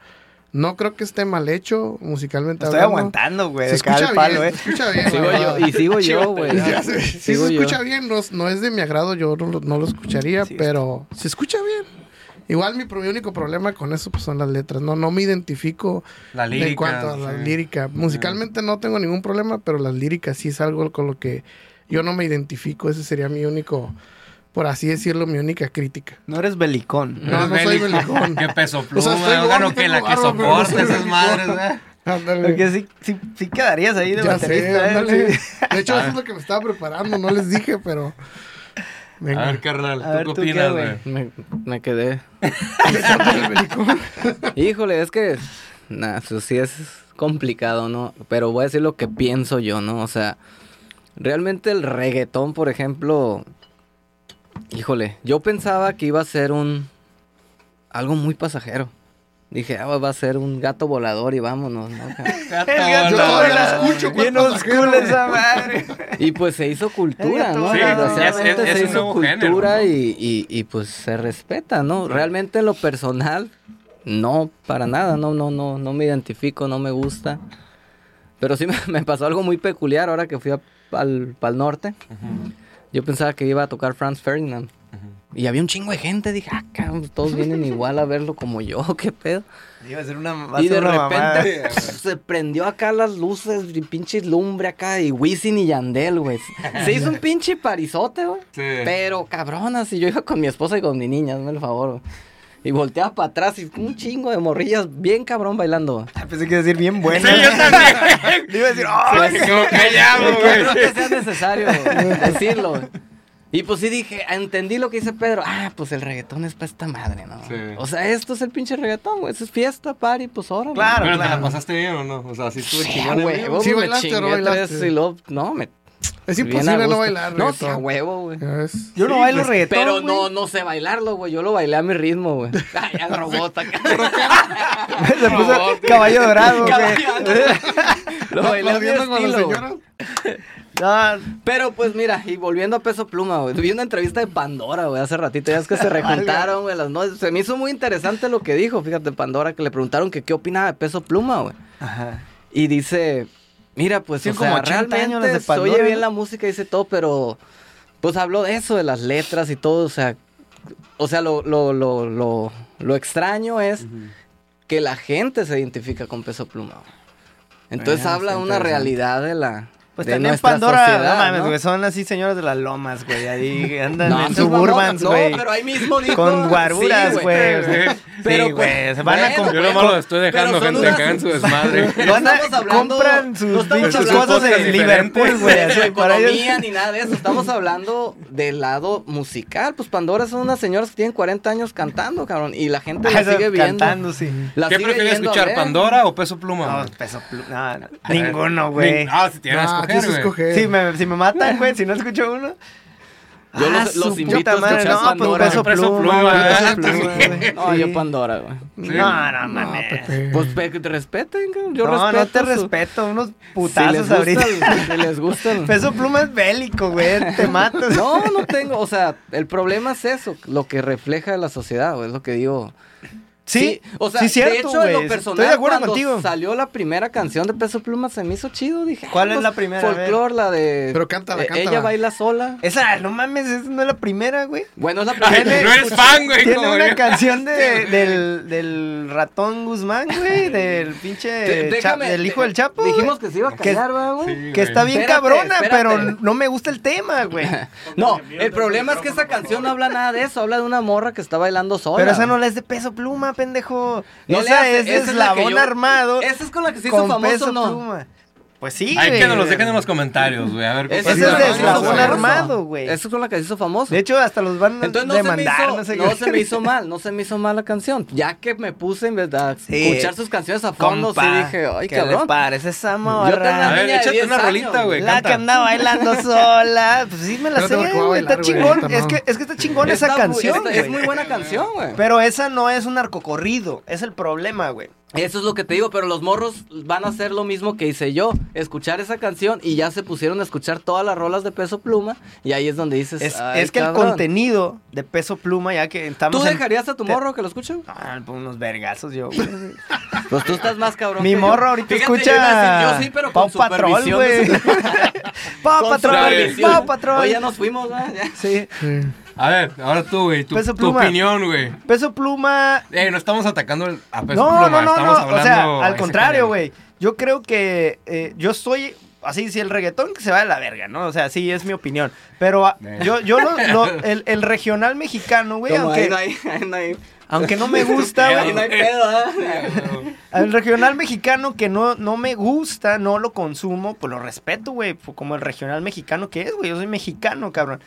No creo que esté mal hecho musicalmente Estoy aguantando, güey. Se escucha bien, palo, ¿eh? se escucha bien. Sigo yo, y sigo yo, güey. Si se escucha bien, no, es de mi agrado, yo no, lo escucharía, pero se escucha bien. Igual mi, único problema con eso pues, son las letras. No, no me identifico la lírica, en cuanto a la lírica. Musicalmente no tengo ningún problema, pero las líricas sí es algo con lo que yo no me identifico. Ese sería mi único por así decirlo, mi única crítica. No eres belicón. No, no, soy belicón. Qué peso pluma, o sea, bueno, que la que soporta esas madres, ¿eh? Porque sí, sí, sí, quedarías ahí de ya baterista, ¿eh? De hecho, eso es lo que me estaba preparando, no les dije, pero... Venga. A ver, carnal, ¿tú, qué opinas, güey? Me, me, quedé. Híjole, es que... Nah, eso sí es complicado, ¿no? Pero voy a decir lo que pienso yo, ¿no? O sea, realmente el reggaetón, por ejemplo, Híjole, yo pensaba que iba a ser un... algo muy pasajero. Dije, ah, va a ser un gato volador y vámonos, ¿no? el gato volador. escucho Bien oscuro esa madre. Y pues se hizo cultura, ¿no? Sí, Desgraciadamente se hizo cultura y, y, y, pues se respeta, ¿no? Realmente en lo personal, no, para nada, no, no, no, no me identifico, no me gusta. Pero sí me, pasó algo muy peculiar ahora que fui al, al norte. Yo pensaba que iba a tocar Franz Ferdinand. Y había un chingo de gente. Dije, ah, cabrón, todos vienen igual a verlo como yo, qué pedo. Iba a ser una, y de repente se prendió acá las luces y pinche lumbre acá y Wisin y Yandel, güey. Se hizo un pinche parizote, güey. Sí. Pero cabrona, si yo iba con mi esposa y con mi niña, hazme el favor, güey. Y volteaba para atrás y un chingo de morrillas bien cabrón bailando. Ah, pensé que iba a decir bien bueno. Sí, yo también. iba a decir, ¡ay! Sí, como callado, güey. No creo que sea necesario decirlo. Y pues sí dije, entendí lo que dice Pedro. Ah, pues el reggaetón es para esta madre, ¿no? Sí. O sea, esto es el pinche reggaetón, güey. Eso es fiesta, party, pues ahora. Claro, Pero claro. ¿te la pasaste bien o no? O sea, si estuve chingón. güey. Sí, bailaste o no bailaste. no, me es imposible no bailar No, sí, a huevo, güey. Yo no bailo pues, reggaetón, Pero no, no sé bailarlo, güey. Yo lo bailé a mi ritmo, güey. Ay, al robot acá. Se puso caballo dorado, güey. lo bailé a mi estilo, no, pero pues mira, y volviendo a Peso Pluma, güey. Vi una entrevista de Pandora, güey, hace ratito. Ya es que se rejuntaron, güey, las noches. Se me hizo muy interesante lo que dijo, fíjate, Pandora, que le preguntaron que qué opinaba de Peso Pluma, güey. Ajá. Y dice, Mira, pues, o sea, realmente se oye bien la música, dice todo, pero pues habló de eso, de las letras y todo, o sea, o sea, lo, lo, lo, lo, lo extraño es que la gente se identifica con Peso Pluma. Entonces habla de una realidad de la, pues también Pandora, no mames, güey, son así señoras de las lomas, güey, ahí andan en suburbans, güey. No, pero ahí mismo dijo. Con guaruras, güey. pero, sí, güey, se van a comprar. Yo no lo estoy dejando gente acá en su desmadre. No estamos hablando, compran sus pinches cosas en Liverpool, güey. Así economía ni nada de eso, estamos hablando del lado musical. Pues Pandora son unas señoras que tienen 40 años cantando, cabrón, y la gente la sigue viendo. Cantando, sí. ¿Qué prefieres escuchar, Pandora o Peso Pluma? No, Peso Pluma, ninguno, güey. Ah, si tienes si me, si me matan, güey, si no escucho uno. Yo los, ah, los invito a escuchar no, Pandora. Pues peso pluma, pluma, pluma, No, yo Pandora, güey. No, no, mames. Pues que te respeten, yo no, respeto. No, te respeto, unos putazos si ahorita. si les gustan. Peso pluma es bélico, güey, te matas. No, no tengo, o sea, el problema es eso, lo que refleja la sociedad, güey, es lo que digo. Sí, o sea, sí, cierto, de hecho, en lo personal, Estoy de acuerdo cuando contigo. salió la primera canción de Peso Pluma, se me hizo chido, dije. ¿Cuál ah, es pues, la primera? A ver. Folklore, la de... Pero cántala, eh, cántala. Ella baila sola. Esa, no mames, esa no es la primera, güey. Bueno, es la Ay, primera. no eres fan, güey. Tiene una yo. canción de, del, del ratón Guzmán, güey, del pinche De- déjame- del hijo del Chapo. güey. Dijimos que se iba a callar, ¿verdad, güey? Sí, que está bien Espérate, cabrona, espérate. pero no me gusta el tema, güey. No, el problema es que esa canción no habla nada de eso, habla de una morra que está bailando sola. Pero esa no la es de peso pluma, pendejo. No esa hace- es es eslabón armado. Esa es con la que se hizo famoso, ¿no? pluma. Pues sí, Ay, güey. que nos los dejen en los comentarios, güey. A ver, Ese ¿cuál es de eslabón famosa? armado, güey. Esa es con la que se hizo famoso. De hecho, hasta los van a Entonces no se, me demandar, hizo, no sé no qué. se me hizo mal, no se me hizo mal la canción. Ya que me puse en verdad a Sí. escuchar sus canciones a fondo, Compa, sí dije, ay, ¿qué le cabrón. parece esa morra? A ver, échate 10 una años, rolita, güey. La canta. que anda bailando sola. Pues sí me la sé, güey. Está chingón. Es que, es que está chingón esa canción, Es muy buena canción, güey. Pero esa no es un narcocorrido. Es el problema, güey. Eso es lo que te digo, pero los morros van a hacer lo mismo que hice yo, escuchar esa canción y ya se pusieron a escuchar todas las rolas de Peso Pluma y ahí es donde dices, Es, "Ay, es que el cabrón". contenido de peso pluma, ya que estamos. ¿Tú en- dejarías a tu morro que lo escuche? Ah, pues unos vergazos yo. Pues tú estás más cabrón. Mi que yo. morro ahorita Fíjate, escucha. yo sí, pero con Pau Patrol, güey. Pau Patrol. Pau Patrol. Oye, ya nos fuimos, ¿verdad? Sí. Sí. A ver, ahora tú, güey. Tu, Peso tu Pluma. opinión, güey. Peso pluma. Eh, no estamos atacando a Peso No, Pluma. no, no, estamos no. hablando O sea, al contrario, güey. Yo creo que eh, yo soy. Así, si el reggaetón que se va de la verga, ¿no? O sea, sí, es mi opinión. Pero ah, Eh. yo, yo lo- lo- el, el regional mexicano, güey, ahí aunque, no hay, ahí no hay, aunque no me gusta, güey. no hay pedo, ¿verdad? El regional mexicano que no, no me gusta, no lo consumo, pues lo respeto, güey. pues Como el regional mexicano que es, güey. Yo soy mexicano, cabrón.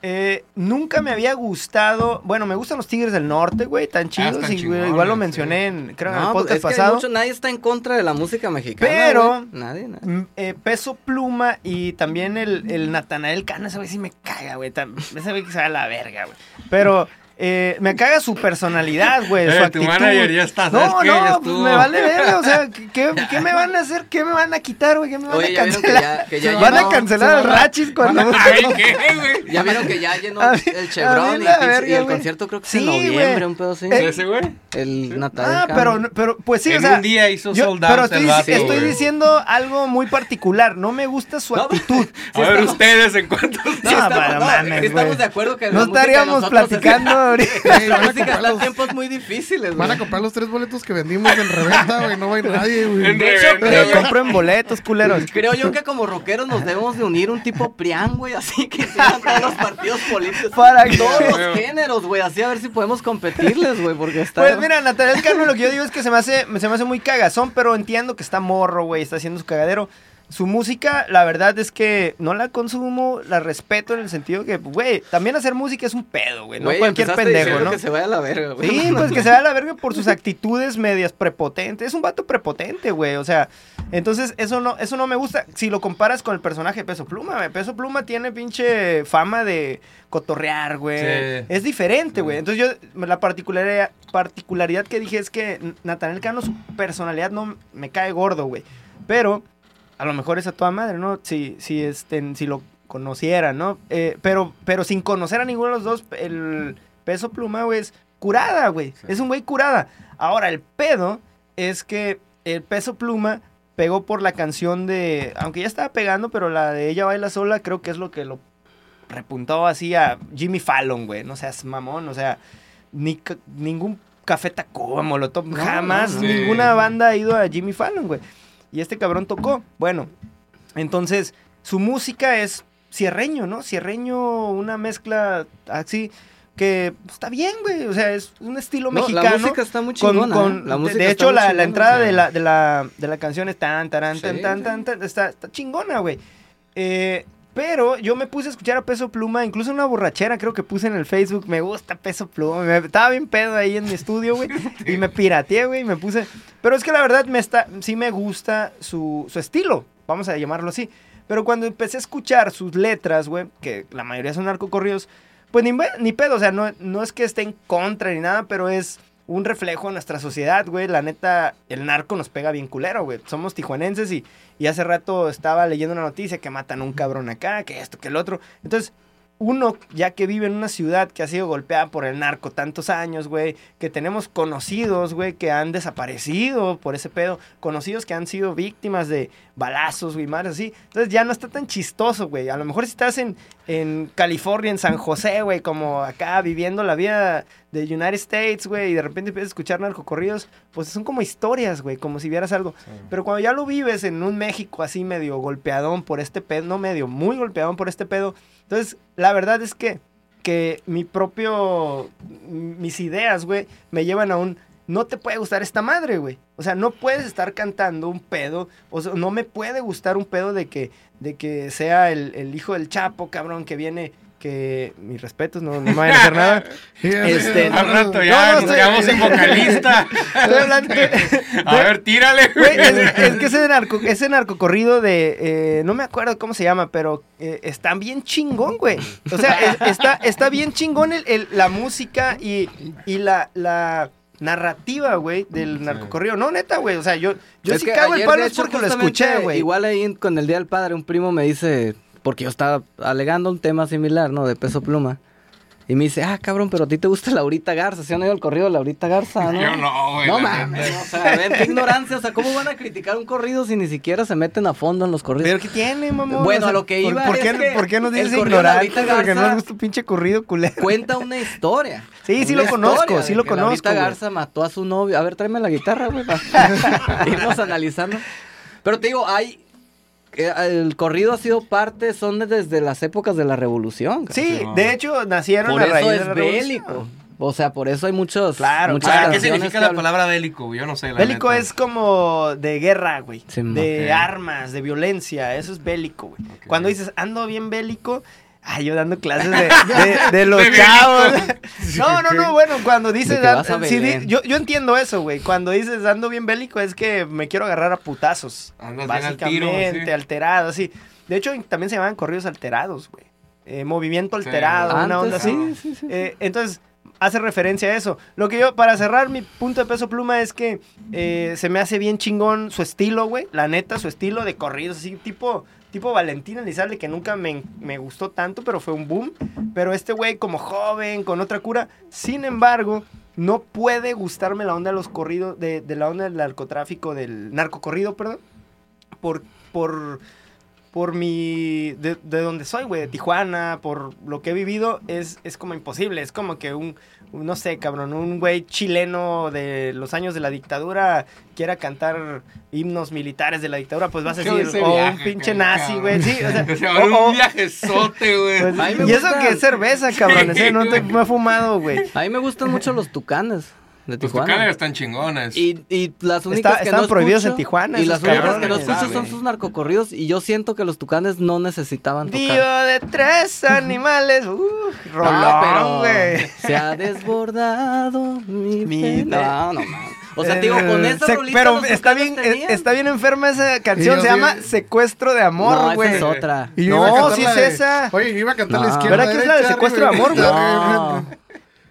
Eh, nunca me había gustado. Bueno, me gustan los Tigres del Norte, güey. Tan chidos. y, güey, chingones, igual lo mencioné en, creo, en el No, pues, podcast es que pasado. mucho- nadie está en contra de la música mexicana. Pero- güey. Nadie, nadie. Eh, peso pluma y también el, el Natanael Cano, ese güey sí me caga, güey. Ese güey que se va a la verga, güey. Pero eh, me caga su personalidad, güey. su Eh, tu actitud. manager ya está, ¿sabes No, qué? No, pues me vale verga. O sea, ¿qué, qué, me van a hacer? ¿Qué me van a quitar, güey? ¿Qué me van Oye, a ya vieron que cancelar? ya- que ya van a cancelar al Rachis cuando. Ay, ¿qué, güey? Ya vieron que ya llenó A el Chevron y, verga, y el concierto creo que es Sí, en güey. noviembre, un pedo así. Eh, ¿Ese, güey? El Natal. Ah, pero, pero, pues sí, En o sea. un día hizo yo- sold out pero estoy, vato, estoy güey. diciendo algo muy particular. No me gusta su actitud. A ver, ustedes en cuántos. No, estamos, para mames, estamos de acuerdo que No estaríamos es- platicando ahorita. Ey, van, a música comprar los, tiempos muy difíciles, van a güey. comprar los tres boletos que vendimos en reventa, güey. No va a ir nadie, güey. En De hecho, Pero yo- compren boletos, culeros. Creo yo que como rockeros nos debemos de unir un tipo prián, güey, así que sigan todos los partidos políticos. Para Todos Güey. los géneros, güey, así a ver si podemos competirles, güey, porque está... Pues mira, Natalia Cano, lo que yo digo es que se me hace, se me hace muy cagazón, pero entiendo que está morro, güey, está haciendo su cagadero. Su música, la verdad es que no la consumo, la respeto en el sentido que, güey, también hacer música es un pedo, güey, no cualquier pendejo, ¿no? que se vaya a la verga, güey. Sí, pues que se va a la verga por sus actitudes medias prepotentes. Es un vato prepotente, güey. O sea, entonces eso no, eso no me gusta. Si lo comparas con el personaje de Peso Pluma, güey. Peso Pluma tiene pinche fama de cotorrear, güey. Sí. Es diferente, güey. Entonces yo, la particularidad, particularidad que dije es que Nathaniel Cano, su personalidad no me cae gordo, güey. Pero a lo mejor es a toda madre, ¿no? Si, si, este, si lo conociera, ¿no? Eh, pero, pero sin conocer a ninguno de los dos, el peso pluma, güey, es curada, güey. Es un güey curada. Ahora, el pedo es que el peso pluma pegó por la canción de. Aunque ya estaba pegando, pero la de ella baila sola, creo que es lo que lo repuntó así a Jimmy Fallon, güey. No seas mamón, o sea, ni ningún Café Tacuba, Molotov, No, jamás ninguna banda ha ido a Jimmy Fallon, güey. Y este cabrón tocó. Bueno, entonces su música es cierreño, ¿no? Cierreño, una mezcla así que está bien, güey. O sea, es un estilo No, mexicano. la música está muy chingona. con- ¿eh? La de- música de está hecho, la, la entrada o sea. de la, de, la, de la canción es tan, tan, tan, Sí, tan, sí. tan, tan, está, está chingona, güey. Eh, pero yo me puse a escuchar a Peso Pluma, incluso una borrachera creo que puse en el Facebook, me gusta Peso Pluma, me, estaba bien pedo ahí en mi estudio, güey, y me pirateé, güey, y me puse... Pero es que la verdad me está, sí me gusta su, su estilo, vamos a llamarlo así. Pero cuando empecé a escuchar sus letras, güey, que la mayoría son narcocorridos, pues ni, ni pedo, o sea, no, no es que esté en contra ni nada, pero es un reflejo de nuestra sociedad, güey. La neta, el narco nos pega bien culero, güey. Somos tijuanenses y, y hace rato estaba leyendo una noticia que matan a un cabrón acá, que esto, que el otro. Entonces, uno, ya que vive en una ciudad que ha sido golpeada por el narco tantos años, güey, que tenemos conocidos, güey, que han desaparecido por ese pedo, conocidos que han sido víctimas de balazos, güey, más así. Entonces ya no está tan chistoso, güey. A lo mejor si estás en, en California, en San José, güey, como acá viviendo la vida de United States, güey, y de repente empiezas a escuchar narcocorridos, pues son como historias, güey, como si vieras algo. Pero cuando ya lo vives en un México así medio golpeadón por este pedo, no medio, muy golpeadón por este pedo, entonces, la verdad es que, que mi propio, mis ideas, güey, me llevan a un, no te puede gustar esta madre, güey. O sea, no puedes estar cantando un pedo, o sea, no me puede gustar un pedo de que, de que sea el, el hijo del Chapo, cabrón, que viene que mis respetos, no, no me vayan a hacer nada. este, al rato ya nos quedamos sin vocalista. a ver, tírale. Güey, es, que ese narco, ese narcocorrido de, eh, no me acuerdo cómo se llama, pero eh, está bien chingón, güey. O sea, está, está bien chingón el, la música y, y la, la narrativa, güey, del narcocorrido. No, neta, güey. O sea, yo, yo sí cago el palo es porque lo escuché, güey. Igual ahí con el Día del Padre, un primo me dice, porque yo estaba alegando un tema similar, ¿no? De peso pluma. Y me dice, ah, cabrón, pero a ti te gusta Laurita Garza. ¿Se han oído el corrido de Laurita Garza, no? Yo no, güey. No mames, o sea, ven qué ignorancia. O sea, ¿cómo van a criticar un corrido si ni siquiera se meten a fondo en los corridos? ¿Pero qué tiene, mamá? Bueno, a lo que iba ¿por, qué, es ¿Por qué nos dices ignorante? Porque no nos gusta un pinche corrido culero. Cuenta una historia. Sí, sí lo conozco, sí lo conozco. Laurita Garza mató a su novio. A ver, tráeme la guitarra, güey. Irnos analizando. Pero te digo, hay el corrido ha sido parte, son desde las épocas de la revolución. Sí, de hecho nacieron por eso es bélico. O sea, por eso hay muchos. Claro, ¿Qué significa la palabra bélico? Yo no sé. bélico es como de guerra, güey. de armas, de violencia. Eso es bélico, güey. Cuando dices ando bien bélico, Ay, yo dando clases de, los chavos. No, no, no, bueno, cuando dices... yo, yo entiendo eso, güey. Cuando dices ando bien bélico es que me quiero agarrar a putazos. básicamente, alterado, sí. De hecho, también se llaman corridos alterados, güey. Eh, movimiento alterado, una onda así. Sí, sí, eh, entonces, hace referencia a eso. Lo que yo, para cerrar mi punto de peso pluma es que eh, se me hace bien chingón su estilo, güey. La neta, su estilo de corridos, así, tipo tipo Valentina Elizalde, que nunca me, gustó tanto, pero fue un boom. Pero este güey, como joven, con otra cura, sin embargo, no puede gustarme la onda de los corridos, de, la onda del narcotráfico, del narcocorrido, perdón, por, por, por mi, de, de donde soy, güey, de Tijuana, por lo que he vivido, es, es como imposible, es como que un, no sé, cabrón, un güey chileno de los años de la dictadura quiera cantar himnos militares de la dictadura, pues vas a decir, oh, un pinche nazi, güey. Sí, o sea, un viajezote, güey. Pues, y eso que es cerveza, cabrón, no te me he fumado, güey. A mí me gustan mucho los tucanes de Tijuana. Los tucanes están chingones. Y, y las únicas que no prohibidos en Tijuana. Y las únicas que no escucho son sus narcocorridos. Y yo siento que los tucanes no necesitaban tocar. Tío de tres animales. Uh, rolón, güey. Se ha desbordado mi, mi No, no, no. O sea, digo, con esa Se, Pero está bien, eh, está bien enferma esa canción. Se llama Secuestro de Amor, güey. No, es otra. no, sí es esa. Oye, iba a cantar la izquierda. ¿Verdad que es la de Secuestro de Amor, güey?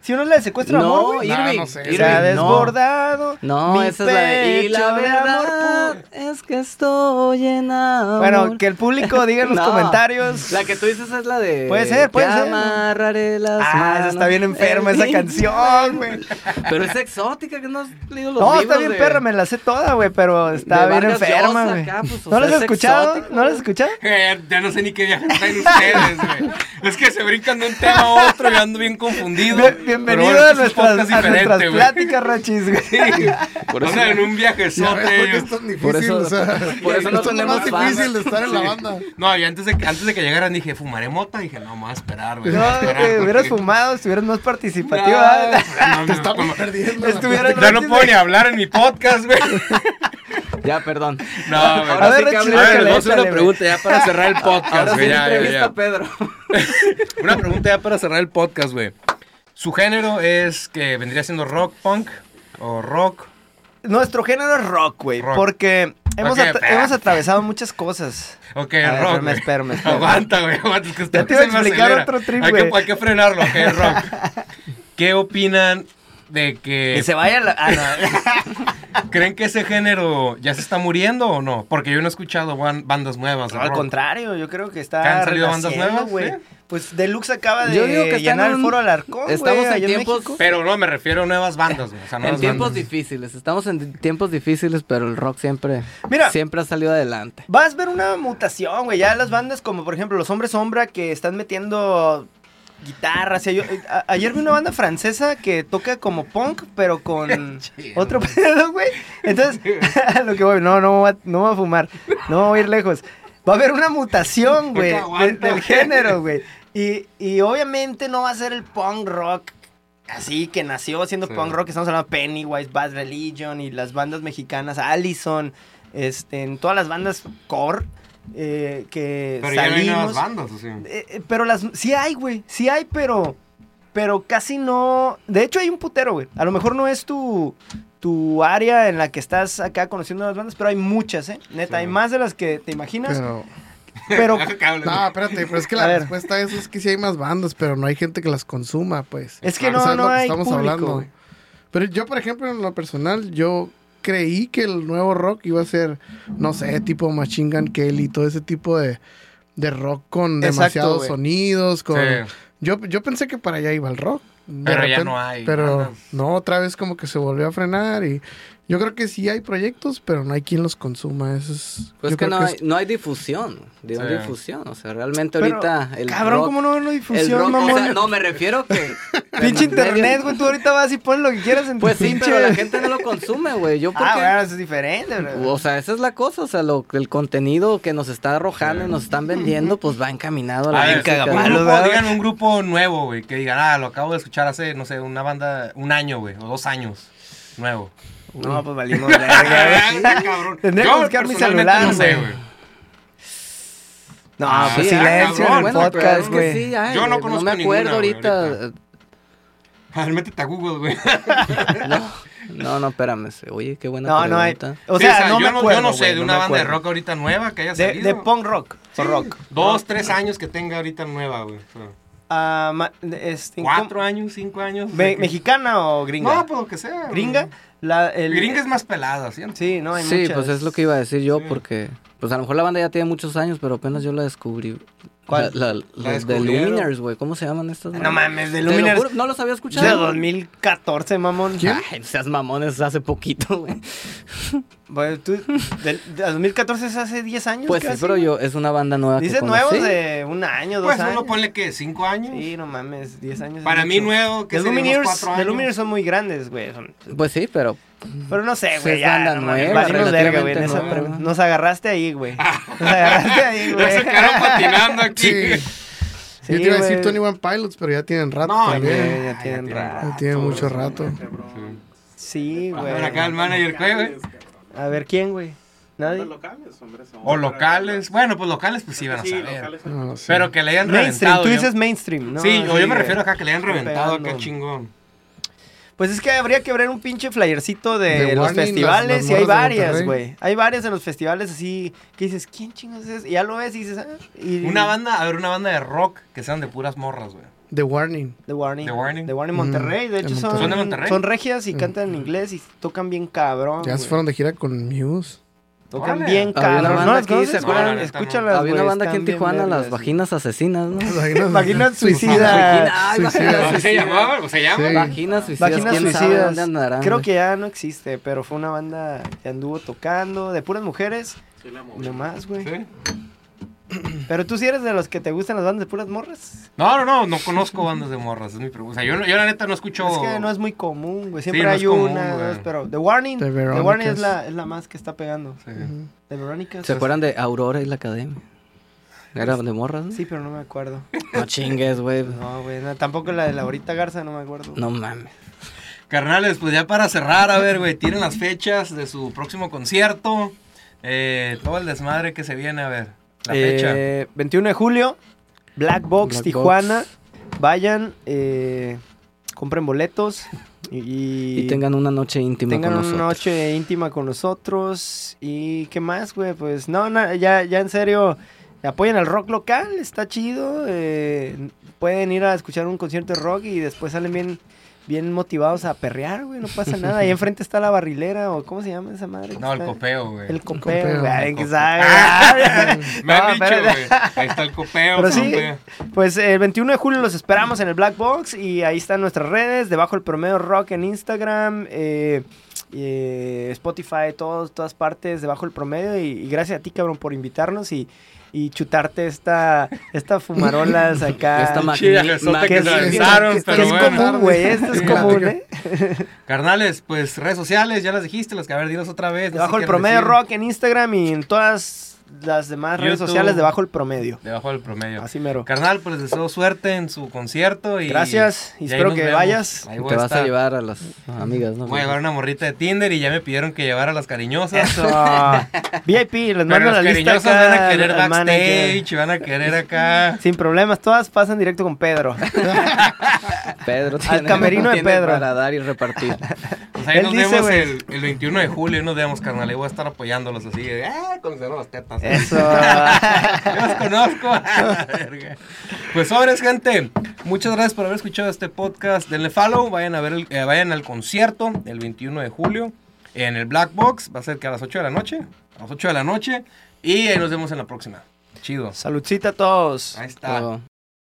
Si uno le secuestra no, amor, Irving, no, se ha desbordado. No, esa es la de. Y la verdad es que estoy enamorado. Bueno, que el público diga en los comentarios. La que tú dices es la de. Puede ser, puede ser. Amarraré las ah, está bien enferma esa canción, güey. Pero es exótica, que no has leído los No, está bien perra, me la sé toda, güey, pero está bien enferma, güey. Pues, ¿No la has escuchado? ¿No la has escuchado? Eh, ya no sé ni qué viaje traen ustedes, güey. Es que se brincan de un tema a otro y ando bien confundido. Bienvenido a nuestras, a nuestras pláticas, Rachis, güey. Por eso, o sea, en un viajezote. por eso, o sea, por eso no tenemos más difícil de estar en la banda. No, y antes de, antes de que llegaran dije, ¿fumaré mota? Dije, no, vamos a esperar, güey. No, güey, hubieras fumado, estuvieras más participativo. No, no, te estamos perdiendo. Ya no puedo ni hablar en mi podcast, güey. Ya, perdón. No, ahora sí que hable. A ver, vamos a hacer una pregunta ya para cerrar el podcast, güey. ya, ya, ya. Pedro. una pregunta ya para cerrar el podcast, güey. Su género es que vendría siendo rock punk o rock. Nuestro género es rock, güey, porque hemos, hemos atravesado muchas cosas. Ok, rock. Me espero, me espero. Aguanta, güey, aguanta. Es que usted te iba a explicar otro trip, hay, que, hay que frenarlo, ok, rock. ¿Qué opinan de que... Que se vaya la... Ah, ¿Creen que ese género ya se está muriendo o no? Porque yo no he escuchado bandas nuevas. al contrario, yo creo que está... han salido bandas nuevas? güey. Pues Deluxe acaba de Yo digo que llenar el foro Alarcón, Estamos en tiempos... pero no, me refiero a nuevas bandas, güey. O sea, en tiempos difíciles. Estamos en tiempos difíciles, pero el rock siempre, Mira, siempre ha salido adelante. Vas a ver una mutación, güey. Ya las bandas como, por ejemplo, Los Hombres Sombra que están metiendo guitarras. Yo, ayer vi una banda francesa que toca como punk, pero con otro pedo, güey. Entonces, lo que voy, no, no, no voy a fumar. No voy a ir lejos. Va a haber una mutación, güey, del género, güey. Y, obviamente no va a ser el punk rock así que nació siendo punk rock. Estamos hablando de Pennywise, Bad Religion y las bandas mexicanas, Allison, este, en todas las bandas core. Eh, que pero ya no hay nuevas bandas, ¿o sí? Eh, eh, pero las sí hay, güey, sí hay, pero pero casi no. De hecho hay un putero, güey. A lo mejor no es tu tu área en la que estás acá conociendo las bandas, pero hay muchas, ¿eh? Neta, hay más de las que te imaginas. Pero pero. no, espérate, pero es que la respuesta a eso es que sí hay más bandas, pero no hay gente que las consuma, pues. Es que no, no hay estamos hablando. Pero yo, por ejemplo, en lo personal, yo creí que el nuevo rock iba a ser, no sé, tipo Machine Gun Kelly, y todo ese tipo de, de rock con demasiados sonidos, con... Yo, yo pensé que para allá iba el rock. Pero ya no hay. Pero no, otra vez como que se volvió a frenar y yo creo que sí hay proyectos, pero no hay quien los consuma. Eso es. Pues que no, hay, no hay difusión. Difusión. O sea, realmente ahorita. El cabrón, ¿cómo no hay difusión, no, me refiero que. pinche internet, güey. Tú ahorita vas y pones lo que quieras en Pues sí, pero la gente no lo consume, güey. Yo Ah, bueno, eso es diferente, O sea, esa es la cosa. O sea, lo, el contenido que nos está arrojando y nos están vendiendo, pues va encaminado a la gente. Digan un grupo nuevo, güey. Que digan, ah, lo acabo de escuchar hace, no sé, una banda, un año, güey. O dos años. Nuevo. No, pues valimos verga, cabrón. Tendría que buscar mi celular, no sé, güey. No, ah, pues silencio en el podcast, güey. Sí, Yo no conozco No me acuerdo ahorita. Métete a Google, güey. No, no, espérame. Oye, qué buena no, pregunta. No, hay, o sea, no, yo, me acuerdo, yo no sé de una banda de rock ahorita nueva que haya salido. De, punk rock. rock. Dos, tres años que tenga ahorita nueva, güey. Uh, ¿Cuatro años, cinco años? ¿Mexicana o gringa? No, pues lo que sea. ¿Gringa? La, el... Gringa es más pelada, ¿sí? Sí, no, hay Sí, pues es lo que iba a decir yo, porque pues a lo mejor la banda ya tiene muchos años, pero apenas yo la descubrí. ¿Cuál? La, los The Luminers, güey. ¿Cómo se llaman estas? No mames, The Luminers. ¿No los había escuchado? De 2014, mamón. ¿Quién? Ay, seas mamones, hace poquito, güey. Bueno, tú, de, 2014 es hace 10 años. Pues sí, pero yo, es una banda nueva. Dices nuevos de un año, dos pues años. Pues uno ponle que 5 años. Sí, no mames, 10 años. Para mí nuevo, que The Luminers, The Luminers son muy grandes, güey. Pues sí, pero pero no sé, güey. Ya, banda no, nueva, verga, güey. Nos agarraste ahí, güey. Nos agarraste ahí, güey. se quedaron patinando aquí. Sí. Yo te iba a decir Tony One Pilots, pero ya tienen rato no, también. Ya, ya tienen rato. Ya tienen mucho rato. Sí, güey. A ver, acá el manager, ¿qué, güey? A ver, ¿quién, güey? ¿Nadie? locales, hombre, o locales. Bueno, pues locales, pues sí van a sí, saber. Locales, no, sí. Pero que le hayan mainstream, reventado. Tú dices mainstream, ¿no? Sí, o yo me refiero acá que le hayan reventado, qué chingón. Pues es que habría que ver un pinche flyercito de, los festivales y hay varias, güey. Hay varias en los festivales así que dices, ¿quién chingas es? Y ya lo ves y dices, ah. Y, una banda, a ver, una banda de rock que sean de puras morras, güey. The Warning. The Warning. The Warning. The Warning Monterrey. De hecho, son, ¿Son, de Monterrey? son regias y cantan en inglés y tocan bien cabrón. Ya se fueron de gira con Muse. Tocan bien cabrón. ¿No aquí, ¿se acuerdan? Escúchalas, Había una banda aquí en Tijuana, Las Vaginas Asesinas, ¿no? Vaginas Suicidas. ¿Cómo se llamaba? ¿Cómo se llama? Vaginas Suicidas. Vaginas Suicidas. Creo que ya no existe, pero fue una banda que anduvo tocando, de puras mujeres. Sí, la Nomás, güey. ¿Sí? Pero tú sí eres de los que te gustan las bandas de puras morras. No, no, no, no conozco bandas de morras, es mi pregunta. yo, yo la neta no escucho. Es que no es muy común, güey. Siempre hay una, dos, pero The Warning, The, Warning es la, es la más que está pegando. Sí. De Verónica. ¿Se acuerdan de Aurora y la Academia? ¿Era de morras? ¿no? Sí, pero no me acuerdo. No chingues, güey. No, güey. tampoco la de Laurita Garza, no me acuerdo. No mames. Carnales, pues ya para cerrar, a ver, güey, tienen las fechas de su próximo concierto. Eh, todo el desmadre que se viene, a ver. La fecha. 21 eh, de julio, Black Box, Tijuana. Vayan, eh, compren boletos y, y, tengan una noche íntima con nosotros. Tengan una noche íntima con nosotros. ¿Y qué más, güey? Pues no, ya, ya en serio, apoyen al rock local, está chido. Eh, pueden ir a escuchar un concierto de rock y después salen bien bien motivados a perrear, güey, no pasa nada. Ahí enfrente está la barrilera o ¿cómo se llama esa madre? No, el copeo, güey. El copeo, güey. que sabe. Me han dicho, güey. Ahí está el copeo. Pero sí, pues el 21 de julio los esperamos en el Black Box y ahí están nuestras redes, debajo el promedio rock en Instagram, eh, eh, Spotify, todos, todas partes, debajo el promedio y, y gracias a ti, cabrón, por invitarnos y y chutarte esta, esta fumarolas acá. Esta maquinita que, que, es, pero es común, güey. Esto es común, ¿eh? Carnales, pues redes sociales, ya las dijiste, las que a ver, dinos otra vez. Debajo el promedio rock en Instagram y en todas las demás redes sociales debajo del promedio. Debajo del promedio. Así mero. Carnal, pues les deseo suerte en su concierto y... Gracias, y, espero que vayas. te vas a llevar a las amigas, ¿no? Voy a llevar una morrita de Tinder y ya me pidieron que llevara a las cariñosas. Eso. VIP, les mando la lista acá. van a querer backstage, van a querer acá. Sin problemas, todas pasan directo con Pedro. Pedro Al camerino de Pedro. Para dar y repartir. Pues ahí nos vemos el, el, 21 de julio, nos vemos, carnal. Ahí voy a estar apoyándolos así. ¡Ah! Con las tetas. Eso. Yo los conozco. pues sobres, gente. Muchas gracias por haber escuchado este podcast. Denle follow. Vayan a ver el, eh, vayan al concierto el 21 de julio en el Black Box. Va a ser que a las 8 de la noche. A las 8 de la noche. Y ahí nos vemos en la próxima. Chido. Saludcita a todos. Ahí está.